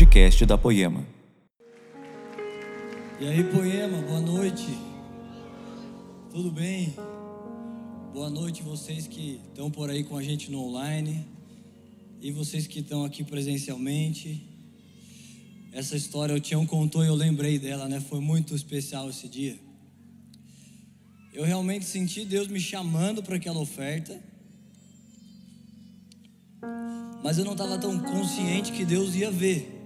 podcast da Poema. E aí, Poema, boa noite. Tudo bem? Boa noite vocês que estão por aí com a gente no online e vocês que estão aqui presencialmente. Essa história o Tião contou e eu lembrei dela, né? Foi muito especial esse dia. Eu realmente senti Deus me chamando para aquela oferta. Mas eu não estava tão consciente que Deus ia ver.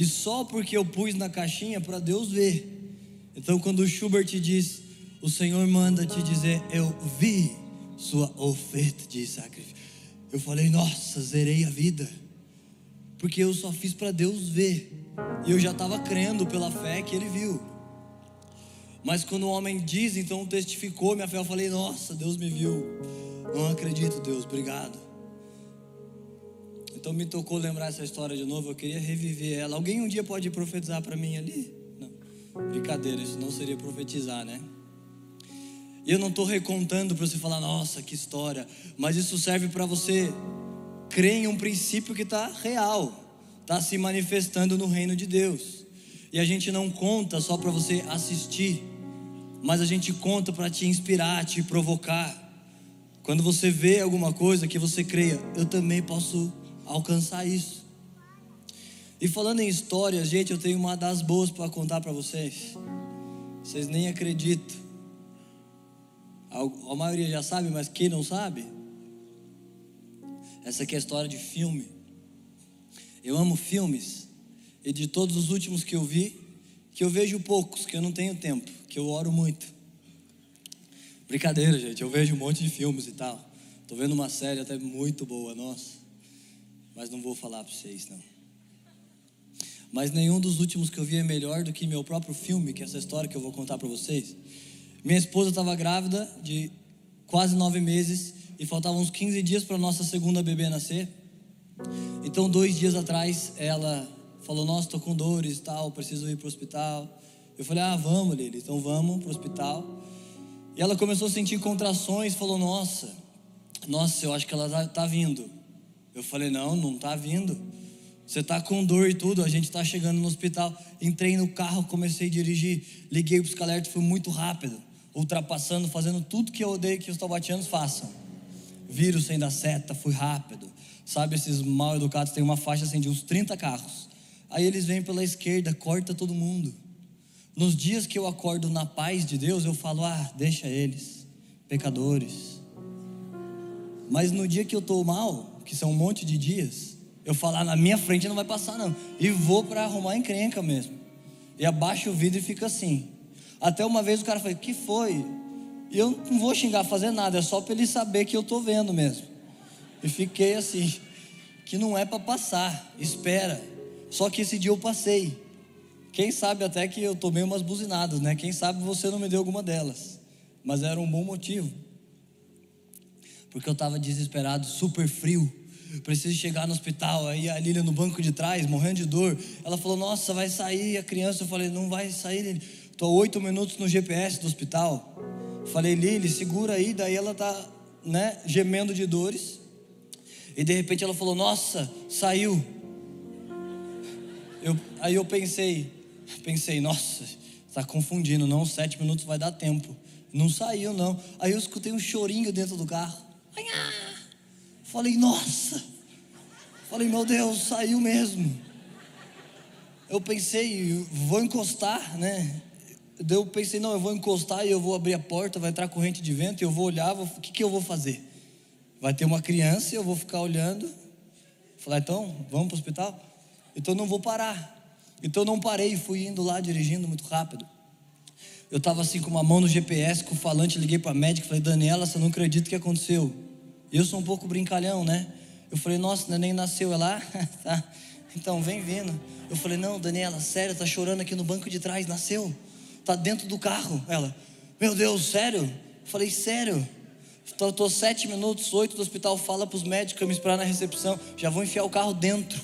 E só porque eu pus na caixinha para Deus ver. Então, quando o Schubert diz, o Senhor manda te dizer, eu vi sua oferta de sacrifício. Eu falei, nossa, zerei a vida. Porque eu só fiz para Deus ver. E eu já estava crendo pela fé que ele viu. Mas quando o homem diz, então testificou minha fé, eu falei, nossa, Deus me viu. Não acredito, Deus, obrigado. Então me tocou lembrar essa história de novo, eu queria reviver ela. Alguém um dia pode profetizar para mim ali? Não. Brincadeira, isso não seria profetizar, né? E eu não estou recontando para você falar, nossa, que história. Mas isso serve para você crer em um princípio que está real, está se manifestando no reino de Deus. E a gente não conta só para você assistir, mas a gente conta para te inspirar, te provocar. Quando você vê alguma coisa que você creia, eu também posso alcançar isso. E falando em histórias, gente, eu tenho uma das boas para contar para vocês. Vocês nem acreditam. A, maioria já sabe, mas quem não sabe? Essa aqui é a história de filme. Eu amo filmes. E de todos os últimos que eu vi, que eu vejo poucos, que eu não tenho tempo, que eu oro muito. Brincadeira, gente. Eu vejo um monte de filmes e tal. Tô vendo uma série até muito boa, nossa mas não vou falar para vocês não. Mas nenhum dos últimos que eu vi é melhor do que meu próprio filme, que é essa história que eu vou contar para vocês. Minha esposa estava grávida de quase nove meses e faltavam uns 15 dias para nossa segunda bebê nascer. Então, dois dias atrás, ela falou: Nossa, estou com dores e tal, preciso ir para o hospital. Eu falei: Ah, vamos, Lili, então vamos para o hospital. E ela começou a sentir contrações, falou: Nossa, nossa, eu acho que ela está tá vindo. Eu falei: Não, não está vindo. Você está com dor e tudo. A gente está chegando no hospital. Entrei no carro, comecei a dirigir. Liguei para os alertas, foi muito rápido. Ultrapassando, fazendo tudo que eu odeio que os taubatianos façam. Vírus sem dar seta, fui rápido. Sabe, esses mal educados têm uma faixa assim de uns 30 carros. Aí eles vêm pela esquerda, corta todo mundo. Nos dias que eu acordo na paz de Deus, eu falo: ah, deixa eles, pecadores. Mas no dia que eu estou mal, que são um monte de dias, eu falar na minha frente não vai passar não. E vou para arrumar encrenca mesmo. E abaixo o vidro e fica assim. Até uma vez o cara falou: "Que foi?" E eu não vou xingar, fazer nada, é só para ele saber que eu tô vendo mesmo. E fiquei assim, que não é para passar, espera. Só que esse dia eu passei. Quem sabe até que eu tomei umas buzinadas, né? Quem sabe você não me deu alguma delas. Mas era um bom motivo. Porque eu estava desesperado, super frio preciso chegar no hospital. Aí a Lília no banco de trás, morrendo de dor. Ela falou: Nossa, vai sair a criança. Eu falei: Não vai sair. Estou oito minutos no GPS do hospital. Falei: Lili, segura aí. Daí ela tá, né, gemendo de dores. E de repente ela falou: Nossa, saiu. Eu, aí eu pensei, pensei, nossa, está confundindo, não, sete minutos vai dar tempo. Não saiu, não. Aí eu escutei um chorinho dentro do carro. Ah! Falei, nossa. Falei, meu Deus, saiu mesmo. Eu pensei, vou encostar, né? Eu pensei, não, eu vou encostar e eu vou abrir a porta, vai entrar corrente de vento e eu vou olhar, o que, que eu vou fazer? Vai ter uma criança e eu vou ficar olhando. Falei, então, vamos para o hospital? Então não vou parar. Então não parei, fui indo lá dirigindo muito rápido. Eu estava assim com uma mão no GPS, com o falante, liguei para a médica, falei, Daniela, você não acredita o que aconteceu? Eu sou um pouco brincalhão, né? Eu falei, nossa, o neném nasceu, é lá? tá. Então, vem vindo. Eu falei, não, Daniela, sério, tá chorando aqui no banco de trás, nasceu. Tá dentro do carro. Ela, meu Deus, sério? Eu falei, sério? Tô sete minutos, oito do hospital, fala para os médicos me esperar na recepção. Já vou enfiar o carro dentro,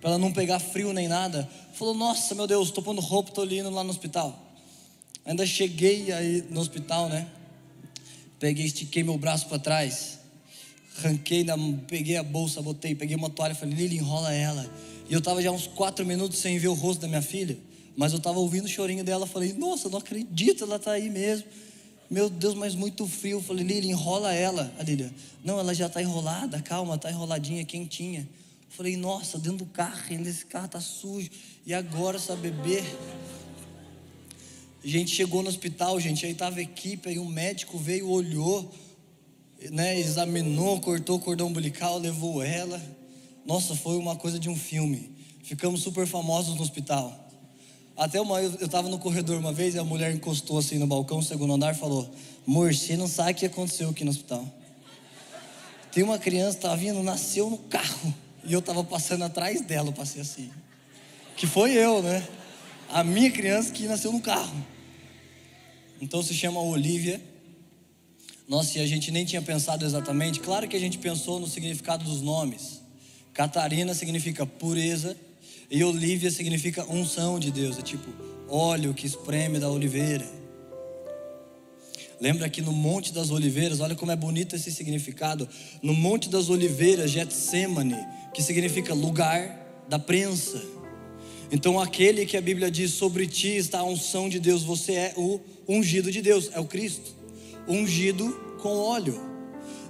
para ela não pegar frio nem nada. Falou, nossa, meu Deus, tô pondo roupa, tô indo lá no hospital. Ainda cheguei aí no hospital, né? Peguei, estiquei meu braço para trás Ranquei, na, peguei a bolsa, botei, peguei uma toalha, falei, Lili, enrola ela. E eu estava já uns quatro minutos sem ver o rosto da minha filha, mas eu estava ouvindo o chorinho dela, falei, nossa, não acredito, ela está aí mesmo. Meu Deus, mas muito frio. Falei, Lili, enrola ela. A Lili, não, ela já está enrolada, calma, está enroladinha, quentinha. Falei, nossa, dentro do carro, esse carro está sujo. E agora essa bebê? A gente chegou no hospital, gente, aí estava a equipe, aí um médico veio, olhou, né, examinou, cortou o cordão umbilical, levou ela. Nossa, foi uma coisa de um filme. Ficamos super famosos no hospital. Até uma, eu estava no corredor uma vez e a mulher encostou assim no balcão, segundo andar, falou: Amor, você não sabe o que aconteceu aqui no hospital. Tem uma criança estava vindo, nasceu no carro. E eu estava passando atrás dela, eu passei assim. Que foi eu, né? A minha criança que nasceu no carro. Então se chama Olivia. Nossa, e a gente nem tinha pensado exatamente. Claro que a gente pensou no significado dos nomes. Catarina significa pureza e Olivia significa unção de Deus. É tipo óleo que espreme da oliveira. Lembra que no Monte das Oliveiras, olha como é bonito esse significado. No Monte das Oliveiras, Getsemane, que significa lugar da prensa. Então, aquele que a Bíblia diz sobre ti está a unção de Deus, você é o ungido de Deus, é o Cristo, ungido com óleo.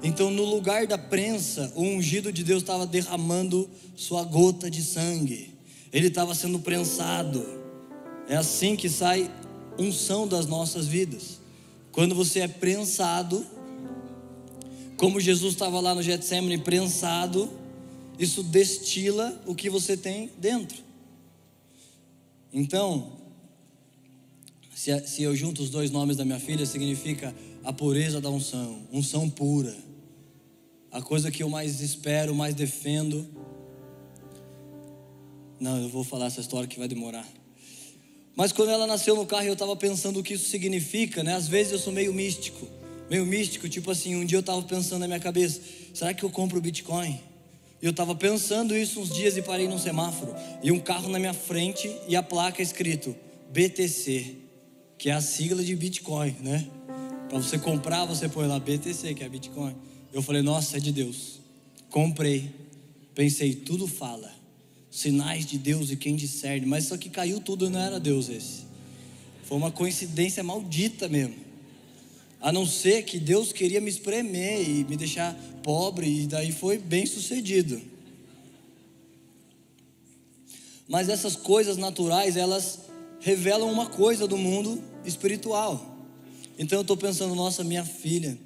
Então, no lugar da prensa, o ungido de Deus estava derramando sua gota de sangue, ele estava sendo prensado. É assim que sai unção das nossas vidas. Quando você é prensado, como Jesus estava lá no Getsemane prensado, isso destila o que você tem dentro. Então, se, se eu junto os dois nomes da minha filha, significa a pureza da unção, unção pura. A coisa que eu mais espero, mais defendo. Não, eu vou falar essa história que vai demorar. Mas quando ela nasceu no carro, eu estava pensando o que isso significa, né? Às vezes eu sou meio místico, meio místico, tipo assim, um dia eu estava pensando na minha cabeça, será que eu compro Bitcoin? Eu estava pensando isso uns dias e parei num semáforo. E um carro na minha frente e a placa escrito BTC, que é a sigla de Bitcoin, né? Para você comprar, você põe lá BTC, que é Bitcoin. Eu falei, nossa, é de Deus. Comprei. Pensei, tudo fala. Sinais de Deus e quem discerne. Mas só que caiu tudo, não era Deus esse. Foi uma coincidência maldita mesmo. A não ser que Deus queria me espremer e me deixar pobre, e daí foi bem sucedido. Mas essas coisas naturais, elas revelam uma coisa do mundo espiritual. Então eu estou pensando, nossa, minha filha,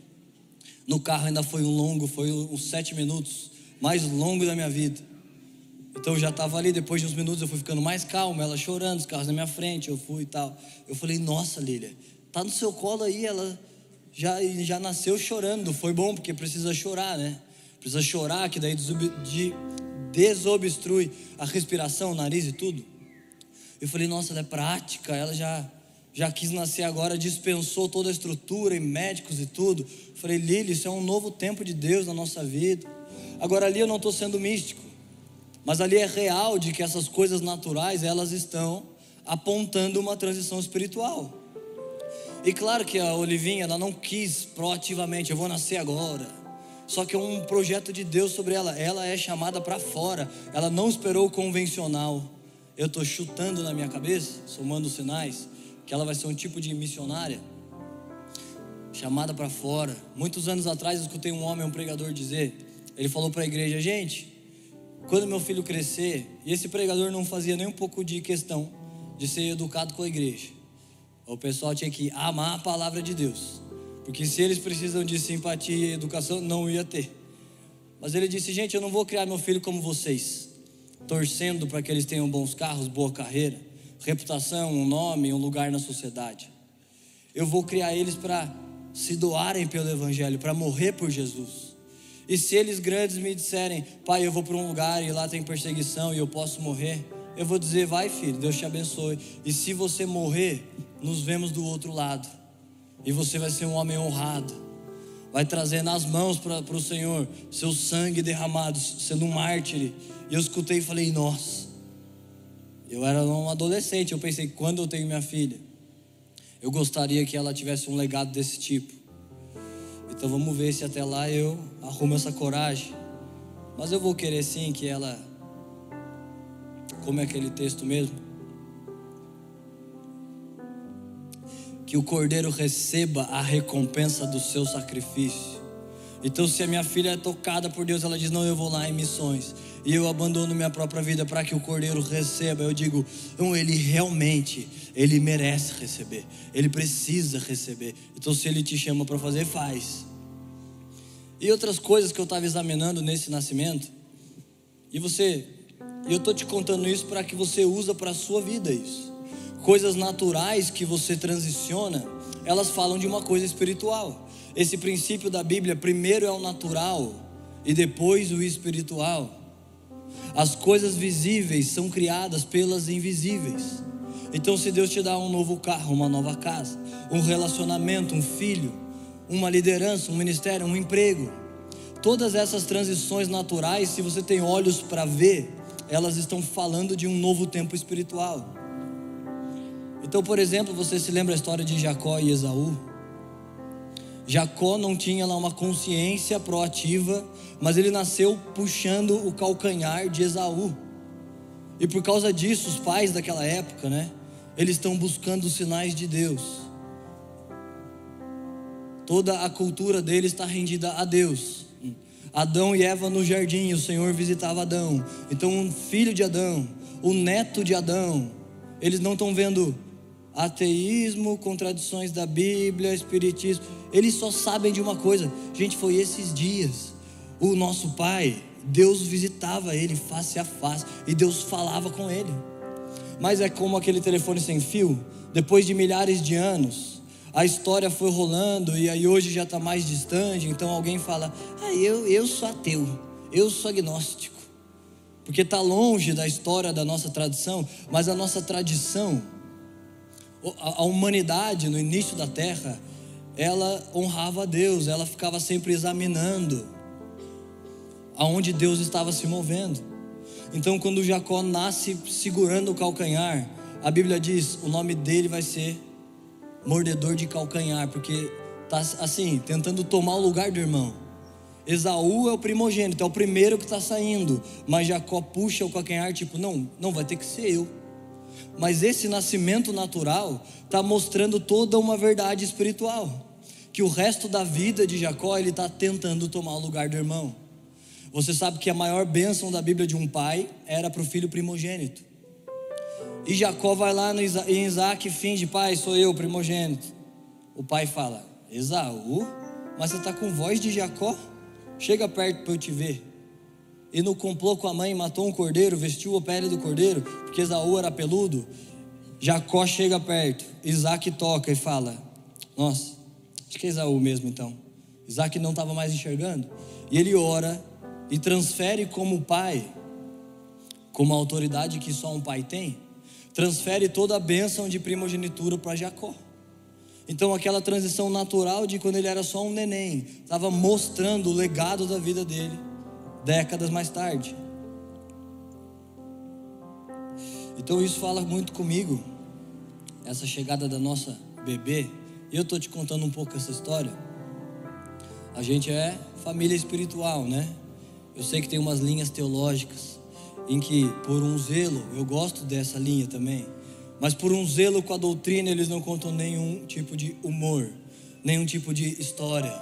no carro ainda foi um longo, foi uns sete minutos, mais longo da minha vida. Então eu já estava ali, depois de uns minutos eu fui ficando mais calmo, ela chorando, os carros na minha frente, eu fui e tal. Eu falei, nossa, Lília, tá no seu colo aí, ela já, já nasceu chorando. Foi bom, porque precisa chorar, né? Precisa chorar, que daí desobstrui a respiração, o nariz e tudo. Eu falei, nossa, ela é prática, ela já, já quis nascer agora, dispensou toda a estrutura e médicos e tudo. Eu falei, Lili, isso é um novo tempo de Deus na nossa vida. Agora ali eu não estou sendo místico, mas ali é real de que essas coisas naturais, elas estão apontando uma transição espiritual. E claro que a Olivinha, ela não quis proativamente, eu vou nascer agora. Só que é um projeto de Deus sobre ela. Ela é chamada para fora. Ela não esperou o convencional. Eu estou chutando na minha cabeça, somando os sinais, que ela vai ser um tipo de missionária. Chamada para fora. Muitos anos atrás eu escutei um homem, um pregador, dizer: ele falou para a igreja, gente, quando meu filho crescer, e esse pregador não fazia nem um pouco de questão de ser educado com a igreja. O pessoal tinha que amar a palavra de Deus. Porque se eles precisam de simpatia e educação, não ia ter. Mas ele disse: gente, eu não vou criar meu filho como vocês, torcendo para que eles tenham bons carros, boa carreira, reputação, um nome, um lugar na sociedade. Eu vou criar eles para se doarem pelo Evangelho, para morrer por Jesus. E se eles grandes me disserem, pai, eu vou para um lugar e lá tem perseguição e eu posso morrer, eu vou dizer, vai filho, Deus te abençoe. E se você morrer, nos vemos do outro lado. E você vai ser um homem honrado. Vai trazer nas mãos para o Senhor seu sangue derramado, sendo um mártir. E eu escutei e falei, nossa. Eu era um adolescente, eu pensei, quando eu tenho minha filha, eu gostaria que ela tivesse um legado desse tipo. Então vamos ver se até lá eu arrumo essa coragem. Mas eu vou querer sim que ela. Como é aquele texto mesmo? Que o cordeiro receba a recompensa do seu sacrifício. Então, se a minha filha é tocada por Deus, ela diz: Não, eu vou lá em missões. E eu abandono minha própria vida para que o cordeiro receba. Eu digo: Não, ele realmente, ele merece receber. Ele precisa receber. Então, se ele te chama para fazer, faz. E outras coisas que eu estava examinando nesse nascimento. E você, eu estou te contando isso para que você usa para a sua vida isso. Coisas naturais que você transiciona, elas falam de uma coisa espiritual. Esse princípio da Bíblia, primeiro é o natural e depois o espiritual. As coisas visíveis são criadas pelas invisíveis. Então, se Deus te dá um novo carro, uma nova casa, um relacionamento, um filho, uma liderança, um ministério, um emprego, todas essas transições naturais, se você tem olhos para ver, elas estão falando de um novo tempo espiritual. Então, por exemplo, você se lembra a história de Jacó e Esaú? Jacó não tinha lá uma consciência proativa, mas ele nasceu puxando o calcanhar de Esaú. E por causa disso, os pais daquela época, né? Eles estão buscando sinais de Deus. Toda a cultura deles está rendida a Deus. Adão e Eva no jardim, o Senhor visitava Adão. Então, um filho de Adão, o neto de Adão, eles não estão vendo ateísmo, contradições da Bíblia, espiritismo. Eles só sabem de uma coisa. Gente, foi esses dias. O nosso pai, Deus visitava ele face a face e Deus falava com ele. Mas é como aquele telefone sem fio, depois de milhares de anos, a história foi rolando e aí hoje já está mais distante, então alguém fala: Ah, eu, eu sou ateu, eu sou agnóstico. Porque está longe da história da nossa tradição, mas a nossa tradição a humanidade no início da terra, ela honrava a Deus, ela ficava sempre examinando aonde Deus estava se movendo. Então, quando Jacó nasce segurando o calcanhar, a Bíblia diz: o nome dele vai ser mordedor de calcanhar, porque está assim, tentando tomar o lugar do irmão. Esaú é o primogênito, é o primeiro que está saindo, mas Jacó puxa o calcanhar, tipo, não, não vai ter que ser eu. Mas esse nascimento natural está mostrando toda uma verdade espiritual. Que o resto da vida de Jacó ele está tentando tomar o lugar do irmão. Você sabe que a maior bênção da Bíblia de um pai era para o filho primogênito. E Jacó vai lá em Isaac e finge, pai, sou eu, primogênito. O pai fala, Esaú, mas você está com voz de Jacó? Chega perto para eu te ver e no complô com a mãe matou um cordeiro, vestiu a pele do cordeiro, porque Esaú era peludo. Jacó chega perto, Isaac toca e fala: Nossa, acho que é Esaú mesmo então. Isaac não estava mais enxergando. E ele ora e transfere como pai, como a autoridade que só um pai tem, transfere toda a bênção de primogenitura para Jacó. Então, aquela transição natural de quando ele era só um neném, estava mostrando o legado da vida dele décadas mais tarde. Então isso fala muito comigo, essa chegada da nossa bebê. Eu estou te contando um pouco essa história. A gente é família espiritual, né? Eu sei que tem umas linhas teológicas em que, por um zelo, eu gosto dessa linha também, mas por um zelo com a doutrina, eles não contam nenhum tipo de humor, nenhum tipo de história,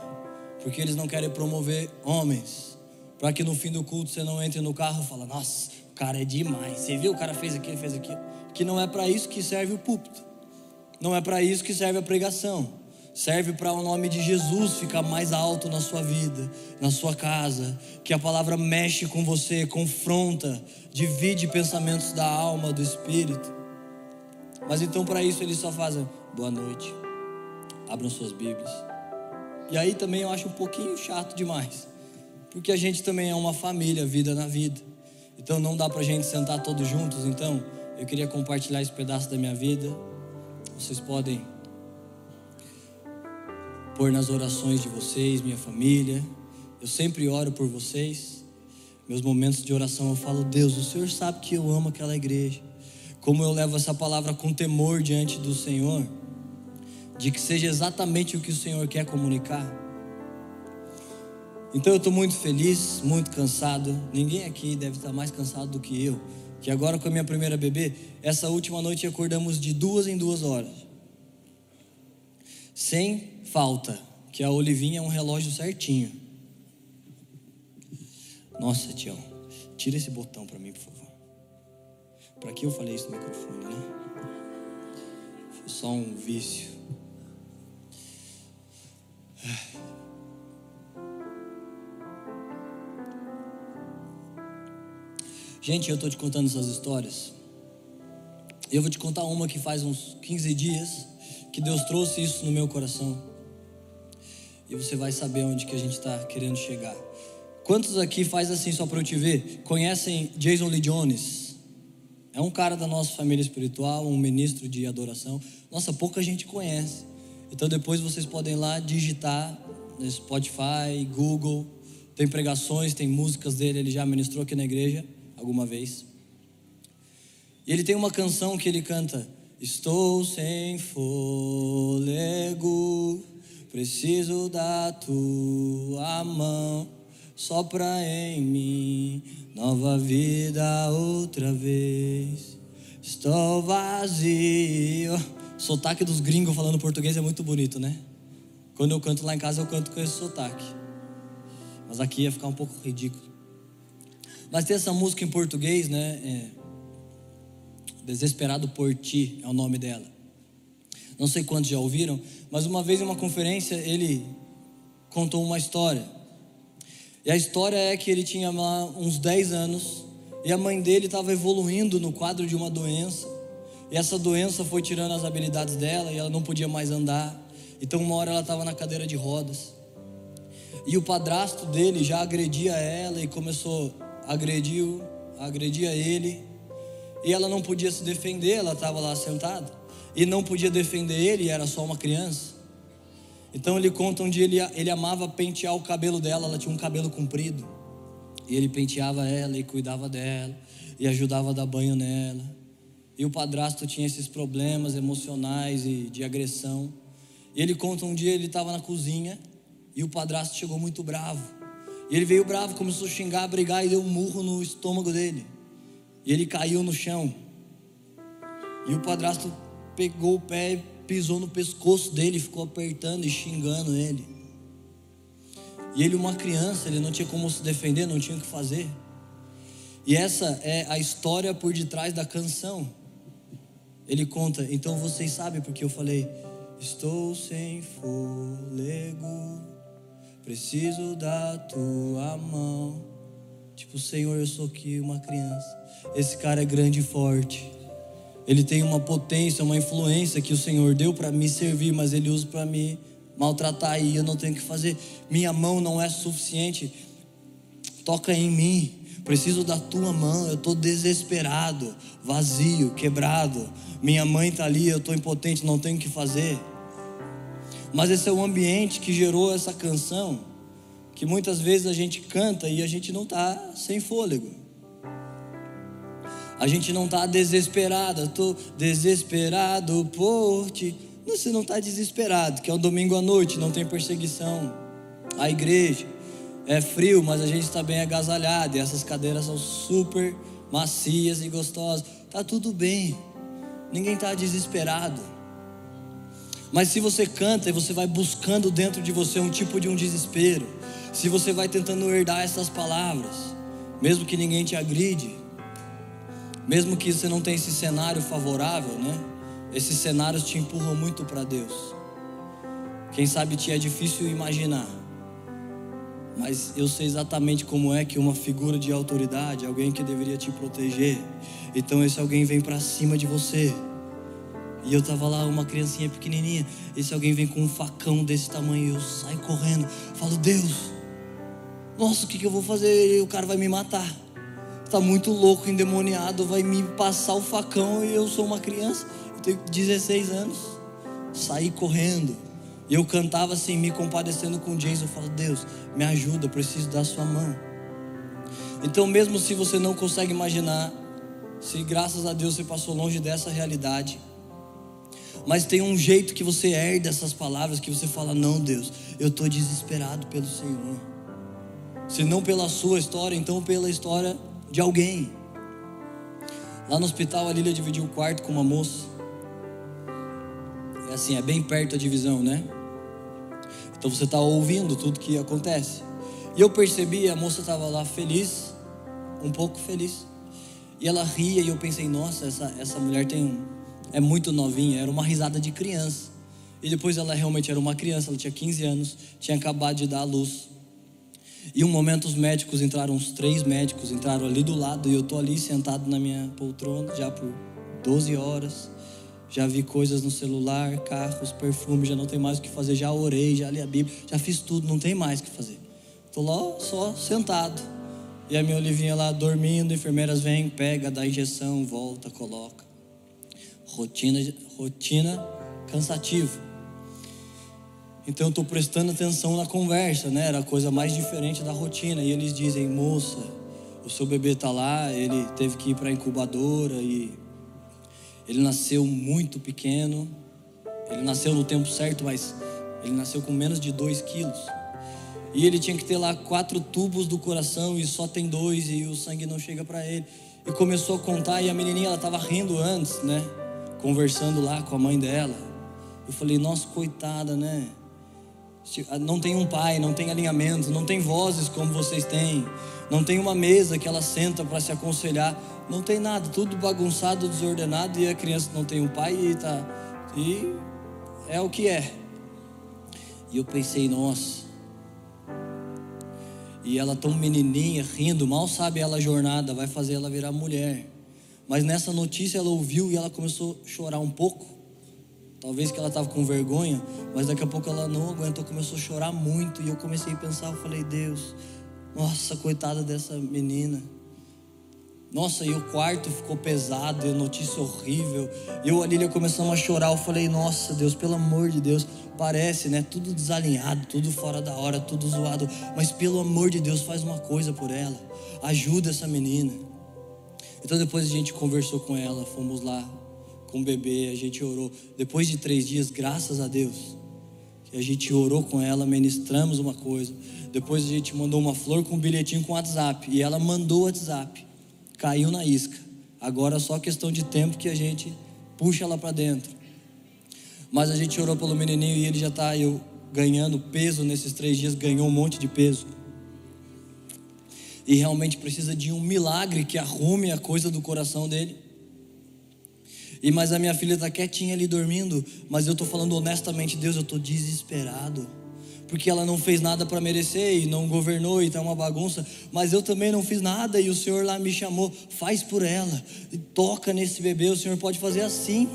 porque eles não querem promover homens, para que no fim do culto você não entre no carro e fala: "Nossa, o cara é demais. Você viu o cara fez aquilo, fez aquilo". Que não é para isso que serve o púlpito. Não é para isso que serve a pregação. Serve para o nome de Jesus ficar mais alto na sua vida, na sua casa, que a palavra mexe com você, confronta, divide pensamentos da alma, do espírito. Mas então para isso eles só fazem boa noite. Abram suas Bíblias. E aí também eu acho um pouquinho chato demais porque a gente também é uma família, vida na vida. Então não dá para a gente sentar todos juntos. Então eu queria compartilhar esse pedaço da minha vida. Vocês podem pôr nas orações de vocês, minha família. Eu sempre oro por vocês. Meus momentos de oração eu falo, Deus, o Senhor sabe que eu amo aquela igreja. Como eu levo essa palavra com temor diante do Senhor, de que seja exatamente o que o Senhor quer comunicar. Então eu estou muito feliz, muito cansado. Ninguém aqui deve estar mais cansado do que eu. Que agora com a minha primeira bebê, essa última noite acordamos de duas em duas horas. Sem falta, que a Olivinha é um relógio certinho. Nossa, Tião, tira esse botão para mim, por favor. Para que eu falei isso no microfone, né? Foi só um vício. Gente, eu estou te contando essas histórias. Eu vou te contar uma que faz uns 15 dias que Deus trouxe isso no meu coração. E você vai saber onde que a gente está querendo chegar. Quantos aqui faz assim só para eu te ver? Conhecem Jason Lee Jones? É um cara da nossa família espiritual, um ministro de adoração. Nossa, pouca gente conhece. Então depois vocês podem lá digitar no Spotify, Google. Tem pregações, tem músicas dele, ele já ministrou aqui na igreja alguma vez. E ele tem uma canção que ele canta: Estou sem fôlego, preciso da tua mão, sopra em mim nova vida outra vez. Estou vazio. Sotaque dos gringos falando português é muito bonito, né? Quando eu canto lá em casa, eu canto com esse sotaque. Mas aqui ia ficar um pouco ridículo. Mas tem essa música em português, né? É, Desesperado por Ti é o nome dela. Não sei quantos já ouviram, mas uma vez em uma conferência ele contou uma história. E a história é que ele tinha lá uns 10 anos e a mãe dele estava evoluindo no quadro de uma doença. E essa doença foi tirando as habilidades dela e ela não podia mais andar. Então uma hora ela estava na cadeira de rodas. E o padrasto dele já agredia ela e começou agrediu, agredia ele, e ela não podia se defender, ela estava lá sentada, e não podia defender ele, era só uma criança. Então ele conta onde ele, ele amava pentear o cabelo dela, ela tinha um cabelo comprido, e ele penteava ela e cuidava dela, e ajudava a dar banho nela. E o padrasto tinha esses problemas emocionais e de agressão. E ele conta um dia ele estava na cozinha e o padrasto chegou muito bravo. E ele veio bravo, começou a xingar, a brigar e deu um murro no estômago dele. E ele caiu no chão. E o padrasto pegou o pé e pisou no pescoço dele, ficou apertando e xingando ele. E ele, uma criança, ele não tinha como se defender, não tinha o que fazer. E essa é a história por detrás da canção. Ele conta, então vocês sabem porque eu falei: Estou sem fôlego Preciso da tua mão. Tipo, Senhor, eu sou aqui uma criança. Esse cara é grande e forte. Ele tem uma potência, uma influência que o Senhor deu para me servir, mas ele usa para me maltratar e eu não tenho que fazer. Minha mão não é suficiente. Toca em mim. Preciso da tua mão. Eu estou desesperado, vazio, quebrado. Minha mãe está ali, eu estou impotente, não tenho o que fazer. Mas esse é o ambiente que gerou essa canção, que muitas vezes a gente canta e a gente não está sem fôlego. A gente não está desesperado, estou desesperado por ti. Você não está desesperado, que é um domingo à noite, não tem perseguição. A igreja é frio, mas a gente está bem agasalhado e essas cadeiras são super macias e gostosas. Tá tudo bem. Ninguém está desesperado. Mas se você canta e você vai buscando dentro de você um tipo de um desespero, se você vai tentando herdar essas palavras, mesmo que ninguém te agride, mesmo que você não tenha esse cenário favorável, né? Esses cenários te empurram muito para Deus. Quem sabe te é difícil imaginar, mas eu sei exatamente como é que uma figura de autoridade, alguém que deveria te proteger, então esse alguém vem para cima de você e eu tava lá, uma criancinha pequenininha. E se alguém vem com um facão desse tamanho, eu saio correndo. Falo, Deus, nossa, o que, que eu vou fazer? E o cara vai me matar. Tá muito louco, endemoniado, vai me passar o facão e eu sou uma criança. Eu tenho 16 anos. Saí correndo. E eu cantava assim, me compadecendo com Jason. Eu falo, Deus, me ajuda, eu preciso da sua mão. Então, mesmo se você não consegue imaginar, se graças a Deus você passou longe dessa realidade, mas tem um jeito que você herda essas palavras que você fala: Não, Deus, eu estou desesperado pelo Senhor. Se não pela sua história, então pela história de alguém. Lá no hospital, a Lília dividiu o quarto com uma moça. É assim, é bem perto a divisão, né? Então você está ouvindo tudo que acontece. E eu percebi, a moça estava lá feliz, um pouco feliz. E ela ria e eu pensei, nossa, essa, essa mulher tem é muito novinha, era uma risada de criança. E depois ela realmente era uma criança, ela tinha 15 anos, tinha acabado de dar a luz. E um momento os médicos entraram, uns três médicos entraram ali do lado e eu tô ali sentado na minha poltrona já por 12 horas. Já vi coisas no celular, carros, perfume, já não tem mais o que fazer, já orei, já li a Bíblia, já fiz tudo, não tem mais o que fazer. Tô lá só sentado. E a minha Olivinha lá dormindo, enfermeiras vêm, pega, dá injeção, volta, coloca. Rotina, rotina cansativa. Então eu estou prestando atenção na conversa, né? Era a coisa mais diferente da rotina. E eles dizem, moça, o seu bebê está lá, ele teve que ir para a incubadora e ele nasceu muito pequeno. Ele nasceu no tempo certo, mas ele nasceu com menos de 2 quilos. E ele tinha que ter lá quatro tubos do coração e só tem dois e o sangue não chega para ele. E começou a contar e a menininha ela estava rindo antes, né? Conversando lá com a mãe dela. Eu falei, nossa, coitada, né? Ah, não tem um pai, não tem alinhamento, não tem vozes como vocês têm, não tem uma mesa que ela senta para se aconselhar, não tem nada, tudo bagunçado, desordenado e a criança não tem um pai e tá e é o que é. E eu pensei, nossa. E ela tão menininha, rindo, mal sabe ela a jornada, vai fazer ela virar mulher. Mas nessa notícia ela ouviu e ela começou a chorar um pouco. Talvez que ela estava com vergonha, mas daqui a pouco ela não aguentou, começou a chorar muito. E eu comecei a pensar, eu falei, Deus, nossa, coitada dessa menina. Nossa, e o quarto ficou pesado, e a notícia horrível. E eu, a Lília, começamos a chorar. Eu falei, nossa, Deus, pelo amor de Deus, parece, né? Tudo desalinhado, tudo fora da hora, tudo zoado. Mas pelo amor de Deus, faz uma coisa por ela. Ajuda essa menina. Então depois a gente conversou com ela, fomos lá com o bebê, a gente orou. Depois de três dias, graças a Deus, que a gente orou com ela, ministramos uma coisa. Depois a gente mandou uma flor com um bilhetinho com WhatsApp. E ela mandou o WhatsApp. Caiu na isca. Agora é só questão de tempo que a gente puxa ela para dentro. Mas a gente orou pelo menininho e ele já está ganhando peso nesses três dias, ganhou um monte de peso. E realmente precisa de um milagre que arrume a coisa do coração dele. E mas a minha filha está quietinha ali dormindo, mas eu estou falando honestamente, Deus, eu estou desesperado. Porque ela não fez nada para merecer e não governou e está uma bagunça, mas eu também não fiz nada e o Senhor lá me chamou, faz por ela, e toca nesse bebê, o Senhor pode fazer assim.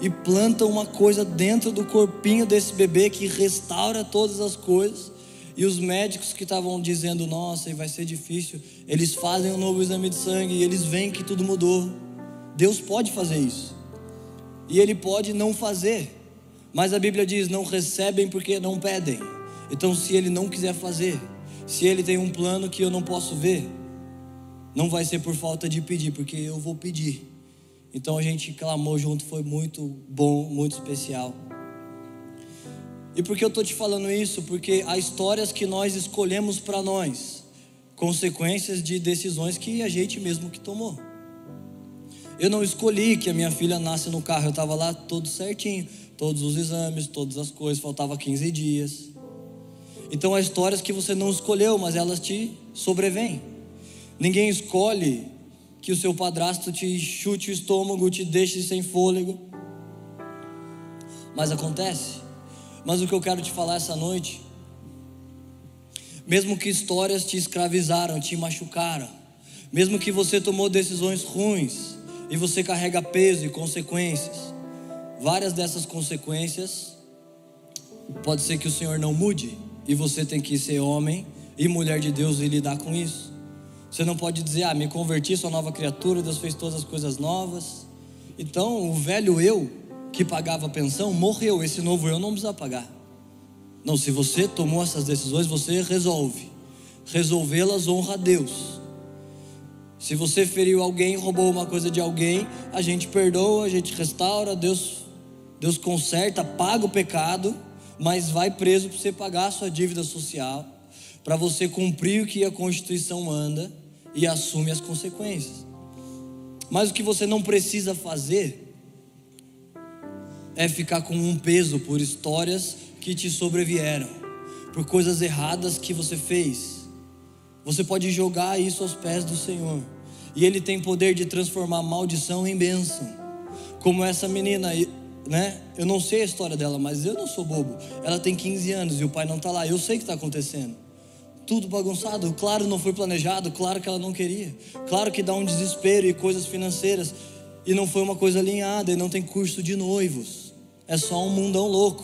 E planta uma coisa dentro do corpinho desse bebê que restaura todas as coisas. E os médicos que estavam dizendo, nossa, vai ser difícil, eles fazem um novo exame de sangue e eles veem que tudo mudou. Deus pode fazer isso. E Ele pode não fazer. Mas a Bíblia diz: não recebem porque não pedem. Então, se Ele não quiser fazer, se Ele tem um plano que eu não posso ver, não vai ser por falta de pedir, porque eu vou pedir. Então a gente clamou junto, foi muito bom, muito especial. E por que eu estou te falando isso? Porque há histórias que nós escolhemos para nós, consequências de decisões que a gente mesmo que tomou. Eu não escolhi que a minha filha nasce no carro, eu estava lá todo certinho, todos os exames, todas as coisas, faltava 15 dias. Então há histórias que você não escolheu, mas elas te sobrevêm. Ninguém escolhe que o seu padrasto te chute o estômago, te deixe sem fôlego. Mas acontece. Mas o que eu quero te falar essa noite, mesmo que histórias te escravizaram, te machucaram, mesmo que você tomou decisões ruins, e você carrega peso e consequências. Várias dessas consequências pode ser que o Senhor não mude e você tem que ser homem e mulher de Deus e lidar com isso. Você não pode dizer, ah, me converti, sou nova criatura, Deus fez todas as coisas novas. Então, o velho eu que pagava pensão morreu, esse novo eu não precisa pagar. Não, se você tomou essas decisões, você resolve. Resolvê-las honra a Deus. Se você feriu alguém, roubou uma coisa de alguém, a gente perdoa, a gente restaura, Deus, Deus conserta, paga o pecado, mas vai preso para você pagar a sua dívida social, para você cumprir o que a Constituição manda e assume as consequências. Mas o que você não precisa fazer é ficar com um peso por histórias que te sobrevieram, por coisas erradas que você fez. Você pode jogar isso aos pés do Senhor, e Ele tem poder de transformar maldição em bênção. Como essa menina, né? Eu não sei a história dela, mas eu não sou bobo. Ela tem 15 anos e o pai não está lá. Eu sei o que está acontecendo. Tudo bagunçado. Claro, não foi planejado. Claro que ela não queria. Claro que dá um desespero e coisas financeiras. E não foi uma coisa alinhada. E não tem curso de noivos. É só um mundão louco.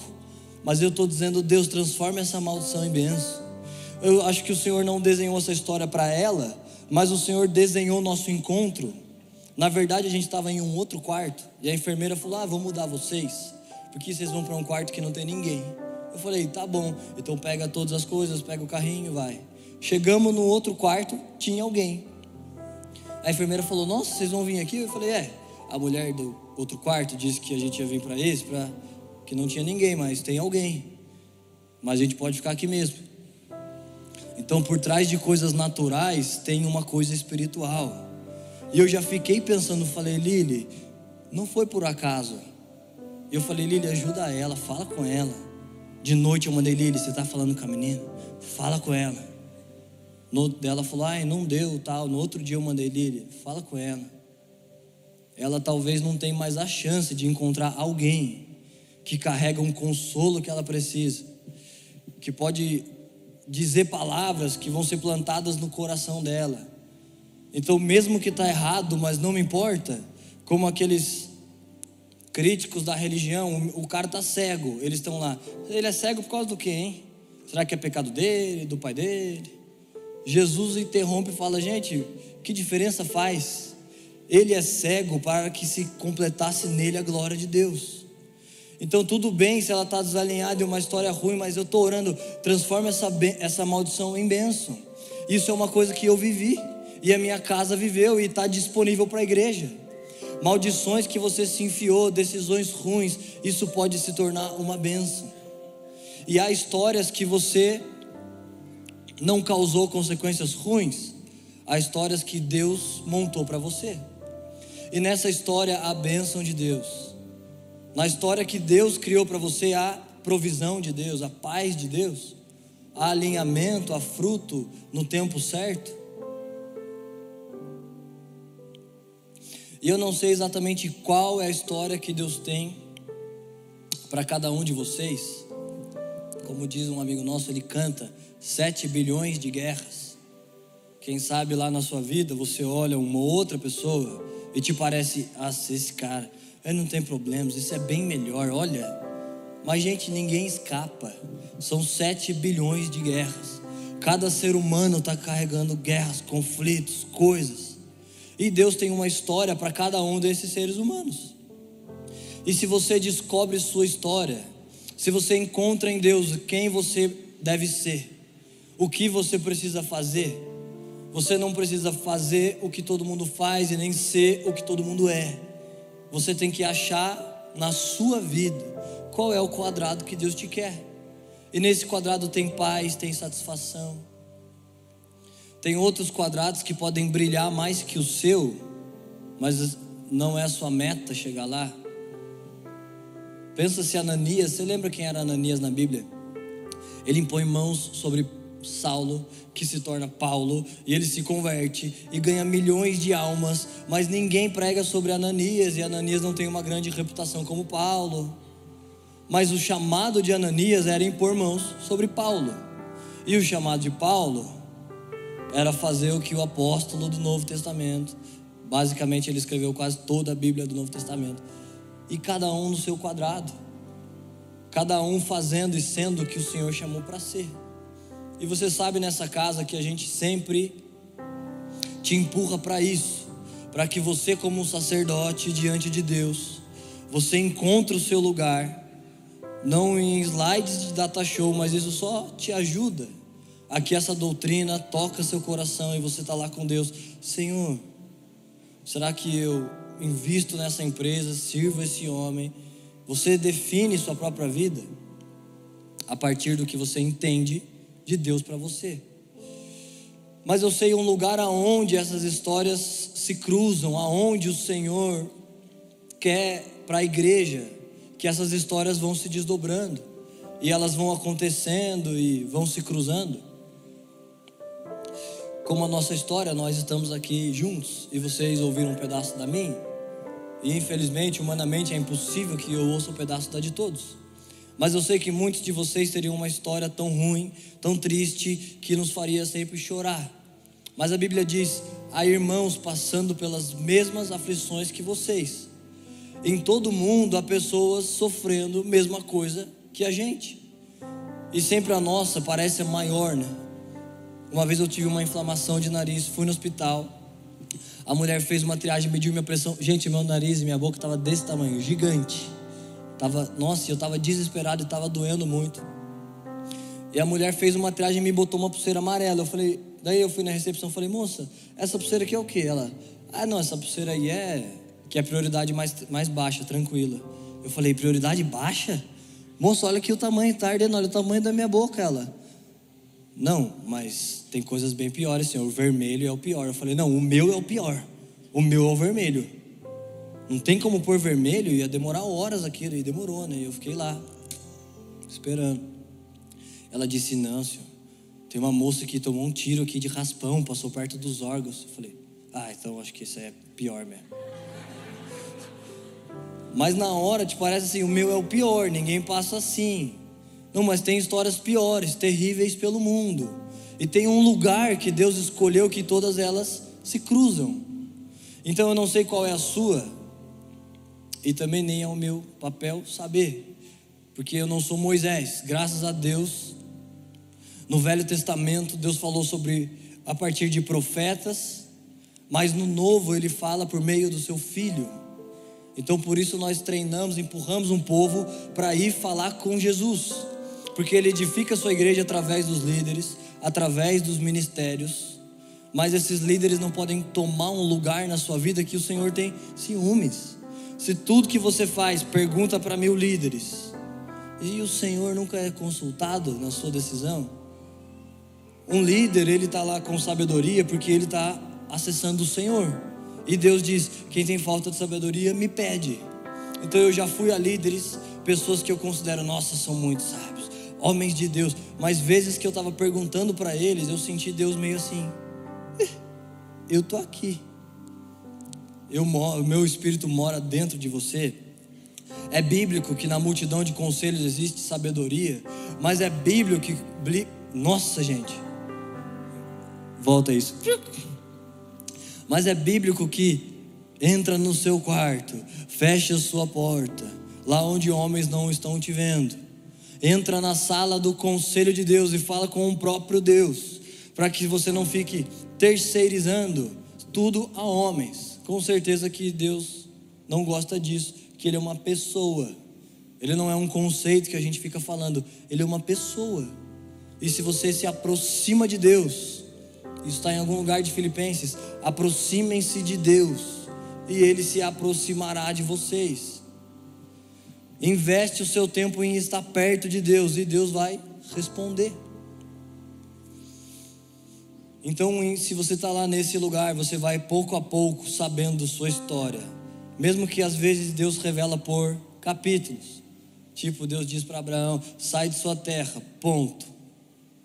Mas eu estou dizendo, Deus, transforma essa maldição em bênção. Eu acho que o Senhor não desenhou essa história para ela, mas o Senhor desenhou nosso encontro na verdade, a gente estava em um outro quarto e a enfermeira falou: Ah, vou mudar vocês, porque vocês vão para um quarto que não tem ninguém. Eu falei: Tá bom, então pega todas as coisas, pega o carrinho, vai. Chegamos no outro quarto, tinha alguém. A enfermeira falou: Nossa, vocês vão vir aqui? Eu falei: É. A mulher do outro quarto disse que a gente ia vir para esse, para que não tinha ninguém, mas tem alguém. Mas a gente pode ficar aqui mesmo. Então, por trás de coisas naturais tem uma coisa espiritual. E eu já fiquei pensando, falei, Lili, não foi por acaso. Eu falei, Lili, ajuda ela, fala com ela. De noite eu mandei, Lili, você está falando com a menina? Fala com ela. No, falou, ai, não deu, tal. No outro dia eu mandei, Lili, fala com ela. Ela talvez não tenha mais a chance de encontrar alguém que carrega um consolo que ela precisa, que pode dizer palavras que vão ser plantadas no coração dela então, mesmo que está errado, mas não me importa, como aqueles críticos da religião, o cara está cego, eles estão lá. Ele é cego por causa do quê, hein? Será que é pecado dele, do pai dele? Jesus interrompe e fala: gente, que diferença faz? Ele é cego para que se completasse nele a glória de Deus. Então, tudo bem se ela está desalinhada e uma história ruim, mas eu estou orando, transforma essa, essa maldição em bênção. Isso é uma coisa que eu vivi e a minha casa viveu e está disponível para a igreja. Maldições que você se enfiou, decisões ruins, isso pode se tornar uma benção. E há histórias que você não causou consequências ruins, há histórias que Deus montou para você. E nessa história há a bênção de Deus. Na história que Deus criou para você há provisão de Deus, a paz de Deus, há alinhamento, há fruto no tempo certo. E eu não sei exatamente qual é a história que Deus tem para cada um de vocês. Como diz um amigo nosso, ele canta sete bilhões de guerras. Quem sabe lá na sua vida você olha uma outra pessoa e te parece, ah, esse cara, ele não tem problemas, isso é bem melhor, olha. Mas, gente, ninguém escapa. São sete bilhões de guerras. Cada ser humano está carregando guerras, conflitos, coisas. E Deus tem uma história para cada um desses seres humanos. E se você descobre sua história, se você encontra em Deus quem você deve ser, o que você precisa fazer, você não precisa fazer o que todo mundo faz e nem ser o que todo mundo é. Você tem que achar na sua vida qual é o quadrado que Deus te quer. E nesse quadrado tem paz, tem satisfação tem outros quadrados que podem brilhar mais que o seu, mas não é a sua meta chegar lá. Pensa se Ananias, você lembra quem era Ananias na Bíblia? Ele impõe mãos sobre Saulo, que se torna Paulo, e ele se converte e ganha milhões de almas, mas ninguém prega sobre Ananias, e Ananias não tem uma grande reputação como Paulo. Mas o chamado de Ananias era impor mãos sobre Paulo, e o chamado de Paulo era fazer o que o apóstolo do Novo Testamento, basicamente ele escreveu quase toda a Bíblia do Novo Testamento, e cada um no seu quadrado, cada um fazendo e sendo o que o Senhor chamou para ser. E você sabe nessa casa que a gente sempre te empurra para isso, para que você, como um sacerdote diante de Deus, você encontre o seu lugar, não em slides de data show, mas isso só te ajuda aqui essa doutrina toca seu coração e você está lá com Deus, Senhor, será que eu invisto nessa empresa, sirvo esse homem? Você define sua própria vida a partir do que você entende de Deus para você. mas eu sei um lugar aonde essas histórias se cruzam, aonde o Senhor quer para a igreja que essas histórias vão se desdobrando e elas vão acontecendo e vão se cruzando. Como a nossa história, nós estamos aqui juntos e vocês ouviram um pedaço da minha. E infelizmente, humanamente, é impossível que eu ouça um pedaço da de todos. Mas eu sei que muitos de vocês teriam uma história tão ruim, tão triste, que nos faria sempre chorar. Mas a Bíblia diz: há irmãos passando pelas mesmas aflições que vocês. Em todo mundo há pessoas sofrendo a mesma coisa que a gente. E sempre a nossa parece maior, né? Uma vez eu tive uma inflamação de nariz, fui no hospital. A mulher fez uma triagem, mediu minha pressão. Gente, meu nariz e minha boca estava desse tamanho, gigante. Tava, nossa, eu estava desesperado e estava doendo muito. E a mulher fez uma triagem e me botou uma pulseira amarela. Eu falei, daí eu fui na recepção, falei, moça, essa pulseira aqui é o quê? Ela, ah, não, essa pulseira aí é que é a prioridade mais, mais baixa, tranquila. Eu falei, prioridade baixa? Moça, olha aqui o tamanho, tá ardendo, olha o tamanho da minha boca. Ela, não, mas tem coisas bem piores, senhor. O vermelho é o pior. Eu falei, não, o meu é o pior. O meu é o vermelho. Não tem como pôr vermelho, ia demorar horas aquilo, e demorou, né? Eu fiquei lá, esperando. Ela disse: senhor, tem uma moça que tomou um tiro aqui de raspão, passou perto dos órgãos. Eu falei: Ah, então acho que isso é pior mesmo. Mas na hora te parece assim: o meu é o pior, ninguém passa assim. Não, mas tem histórias piores, terríveis pelo mundo. E tem um lugar que Deus escolheu que todas elas se cruzam. Então eu não sei qual é a sua, e também nem é o meu papel saber, porque eu não sou Moisés. Graças a Deus, no Velho Testamento, Deus falou sobre a partir de profetas, mas no Novo ele fala por meio do seu filho. Então por isso nós treinamos, empurramos um povo para ir falar com Jesus, porque ele edifica a sua igreja através dos líderes, através dos ministérios. Mas esses líderes não podem tomar um lugar na sua vida que o Senhor tem ciúmes. Se tudo que você faz pergunta para mil líderes e o Senhor nunca é consultado na sua decisão, um líder ele está lá com sabedoria porque ele está acessando o Senhor. E Deus diz: quem tem falta de sabedoria me pede. Então eu já fui a líderes, pessoas que eu considero, nossa, são muito sábios, homens de Deus. Mas vezes que eu estava perguntando para eles, eu senti Deus meio assim: eu tô aqui eu, o meu espírito mora dentro de você. É bíblico que na multidão de conselhos existe sabedoria, mas é bíblico que. Nossa, gente. Volta isso. Mas é bíblico que entra no seu quarto, fecha sua porta, lá onde homens não estão te vendo. Entra na sala do conselho de Deus e fala com o próprio Deus, para que você não fique terceirizando tudo a homens com certeza que Deus não gosta disso, que Ele é uma pessoa. Ele não é um conceito que a gente fica falando, Ele é uma pessoa. E se você se aproxima de Deus, isso está em algum lugar de Filipenses, aproximem-se de Deus, e Ele se aproximará de vocês. Investe o seu tempo em estar perto de Deus, e Deus vai responder. Então, se você está lá nesse lugar, você vai pouco a pouco sabendo sua história. Mesmo que às vezes Deus revela por capítulos. Tipo, Deus diz para Abraão: sai de sua terra, ponto.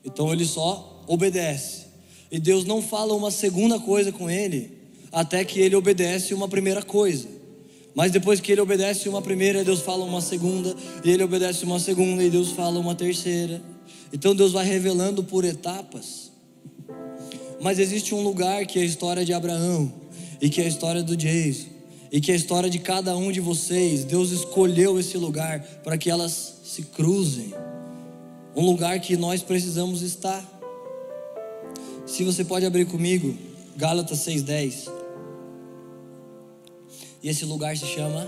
Então ele só obedece. E Deus não fala uma segunda coisa com ele, até que ele obedece uma primeira coisa. Mas depois que ele obedece uma primeira, Deus fala uma segunda, e ele obedece uma segunda, e Deus fala uma terceira. Então Deus vai revelando por etapas. Mas existe um lugar que é a história de Abraão, e que é a história do Jason, e que é a história de cada um de vocês. Deus escolheu esse lugar para que elas se cruzem. Um lugar que nós precisamos estar. Se você pode abrir comigo, Gálatas 6,10. E esse lugar se chama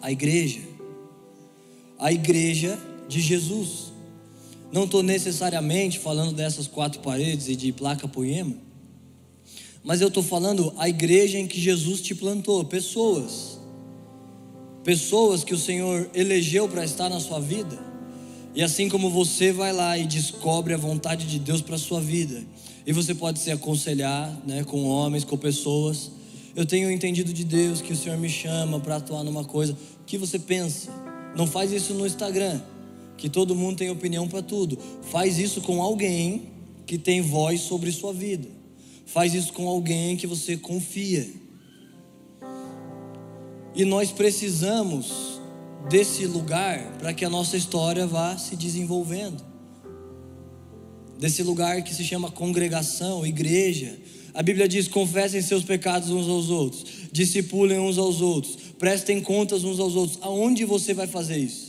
a igreja. A igreja de Jesus. Não estou necessariamente falando dessas quatro paredes e de placa poema, mas eu estou falando a igreja em que Jesus te plantou, pessoas, pessoas que o Senhor elegeu para estar na sua vida, e assim como você vai lá e descobre a vontade de Deus para a sua vida, E você pode se aconselhar né, com homens, com pessoas. Eu tenho entendido de Deus que o Senhor me chama para atuar numa coisa. O que você pensa? Não faz isso no Instagram, que todo mundo tem opinião para tudo. Faz isso com alguém que tem voz sobre sua vida. Faz isso com alguém que você confia. E nós precisamos desse lugar para que a nossa história vá se desenvolvendo. Desse lugar que se chama congregação, igreja. A Bíblia diz: confessem seus pecados uns aos outros, discipulem uns aos outros, prestem contas uns aos outros. Aonde você vai fazer isso?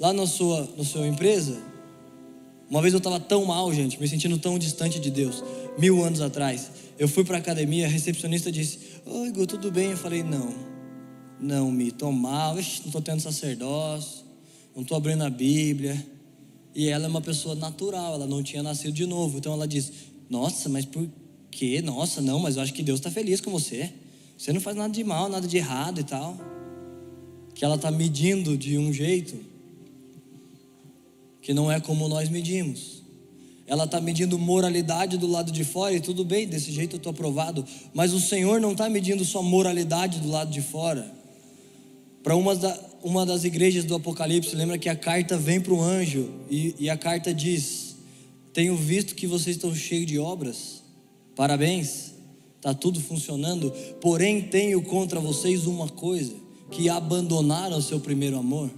Lá na sua, na sua empresa? Uma vez eu estava tão mal, gente, me sentindo tão distante de Deus, mil anos atrás. Eu fui para a academia, a recepcionista disse: Oi, Igor, tudo bem? Eu falei: Não, não me estou mal, não estou tendo sacerdócio, não estou abrindo a Bíblia. E ela é uma pessoa natural, ela não tinha nascido de novo. Então ela disse: Nossa, mas por quê? Nossa, não, mas eu acho que Deus está feliz com você. Você não faz nada de mal, nada de errado e tal. Que ela está medindo de um jeito que não é como nós medimos. Ela está medindo moralidade do lado de fora e tudo bem, desse jeito eu estou aprovado. Mas o Senhor não está medindo só moralidade do lado de fora. Para uma, da, uma das igrejas do Apocalipse, lembra que a carta vem para o anjo e, e a carta diz: Tenho visto que vocês estão cheios de obras, parabéns, está tudo funcionando, porém tenho contra vocês uma coisa: que abandonaram seu primeiro amor.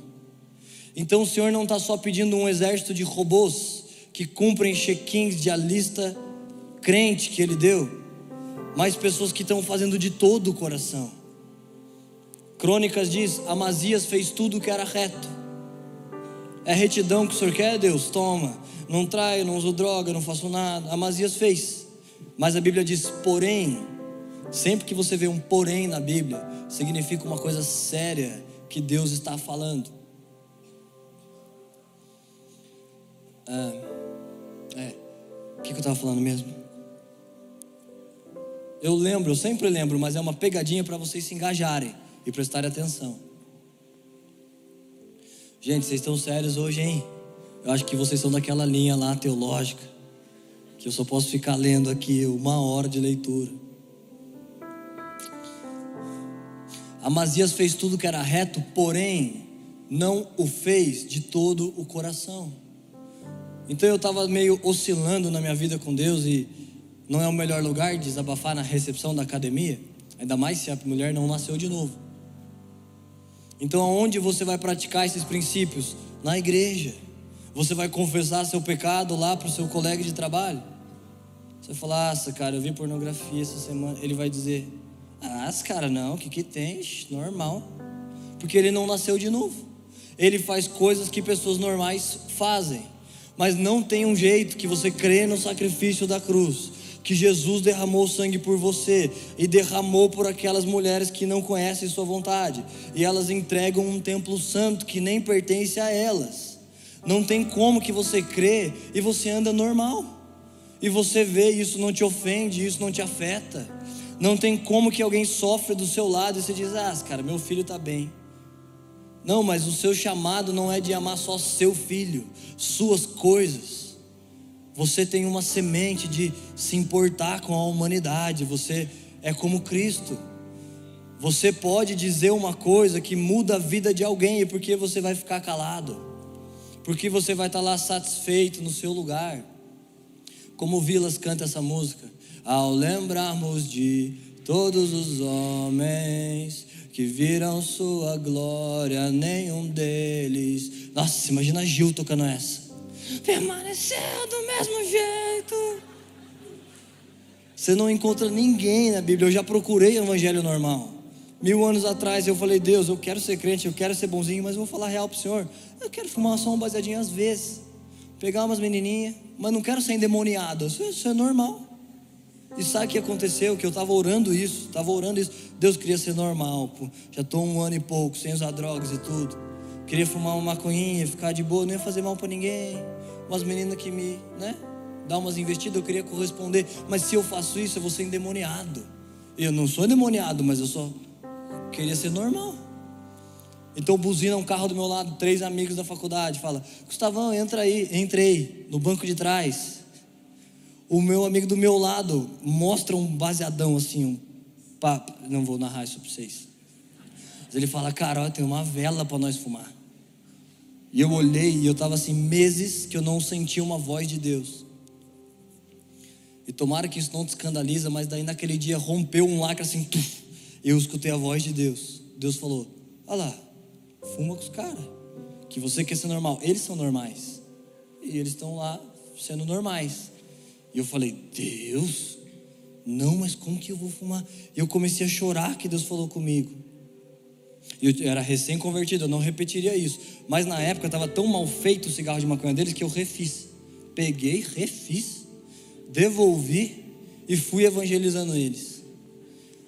Então o Senhor não está só pedindo um exército de robôs que cumprem check-ins de a lista crente que Ele deu, mas pessoas que estão fazendo de todo o coração. Crônicas diz: Amazias fez tudo o que era reto. É retidão que o Senhor quer, Deus? Toma. Não traio, não uso droga, não faço nada. Amazias fez. Mas a Bíblia diz: porém, sempre que você vê um porém na Bíblia, significa uma coisa séria que Deus está falando. Ah, é. O que, eu estava falando mesmo? Eu lembro, eu sempre lembro, mas é uma pegadinha para vocês se engajarem e prestarem atenção. Gente, vocês estão sérios hoje, hein? Eu acho que vocês são daquela linha lá teológica, que eu só posso ficar lendo aqui uma hora de leitura. Amazias fez tudo que era reto, porém não o fez de todo o coração. Então eu estava meio oscilando na minha vida com Deus e não é o melhor lugar de desabafar na recepção da academia, ainda mais se a mulher não nasceu de novo. Então, aonde você vai praticar esses princípios? Na igreja. Você vai confessar seu pecado lá para o seu colega de trabalho? Você fala, nossa, cara, eu vi pornografia essa semana. Ele vai dizer, ah, cara, não, o que, que tem? Normal. Porque ele não nasceu de novo. Ele faz coisas que pessoas normais fazem. Mas não tem um jeito que você crê no sacrifício da cruz que Jesus derramou sangue por você e derramou por aquelas mulheres que não conhecem sua vontade, e elas entregam um templo santo que nem pertence a elas. Não tem como que você crê e você anda normal. E você vê isso não te ofende, isso não te afeta. Não tem como que alguém sofre do seu lado e você diz: "Ah, cara, meu filho está bem". Não, mas o seu chamado não é de amar só seu filho, suas coisas. Você tem uma semente de se importar com a humanidade. Você é como Cristo. Você pode dizer uma coisa que muda a vida de alguém, e porque você vai ficar calado, porque você vai estar lá satisfeito no seu lugar. Como o Vilas canta essa música, ao lembrarmos de todos os homens que viram sua glória, nenhum deles. Nossa, imagina Gil tocando essa permaneceu do mesmo jeito. Você não encontra ninguém na Bíblia. Eu já procurei o evangelho normal. Mil anos atrás eu falei, Deus, eu quero ser crente, eu quero ser bonzinho, mas eu vou falar real pro Senhor. Eu quero fumar só um baseadinho às vezes. Pegar umas menininhas, mas não quero ser endemoniado. Isso, isso é normal. E sabe o que aconteceu? Que eu estava orando isso, estava orando isso. Deus queria ser normal, pô. Já estou um ano e pouco sem usar drogas e tudo. Queria fumar uma maconhinha, ficar de boa, não ia fazer mal para ninguém umas meninas que me, né, dá umas investidas, eu queria corresponder, mas se eu faço isso, eu vou ser endemoniado. Eu não sou endemoniado, mas eu só queria ser normal. Então buzina um carro do meu lado, três amigos da faculdade, fala: Gustavão, entra aí. Entrei no banco de trás. O meu amigo do meu lado mostra um baseadão assim, um papo. Não vou narrar isso para vocês. Mas ele fala, cara, tem uma vela para nós fumar. E eu olhei e eu estava assim, meses que eu não sentia uma voz de Deus. E tomara que isso não te escandaliza, mas daí naquele dia rompeu um lacre assim, tuf, eu escutei a voz de Deus. Deus falou: Olha lá, fuma com os caras. Que você quer ser normal. Eles são normais. E eles estão lá sendo normais. E eu falei: Deus, não, mas como que eu vou fumar? E eu comecei a chorar que Deus falou comigo. Eu era recém-convertido, eu não repetiria isso. Mas na época estava tão mal feito o cigarro de maconha deles que eu refiz. Peguei, refiz, devolvi e fui evangelizando eles.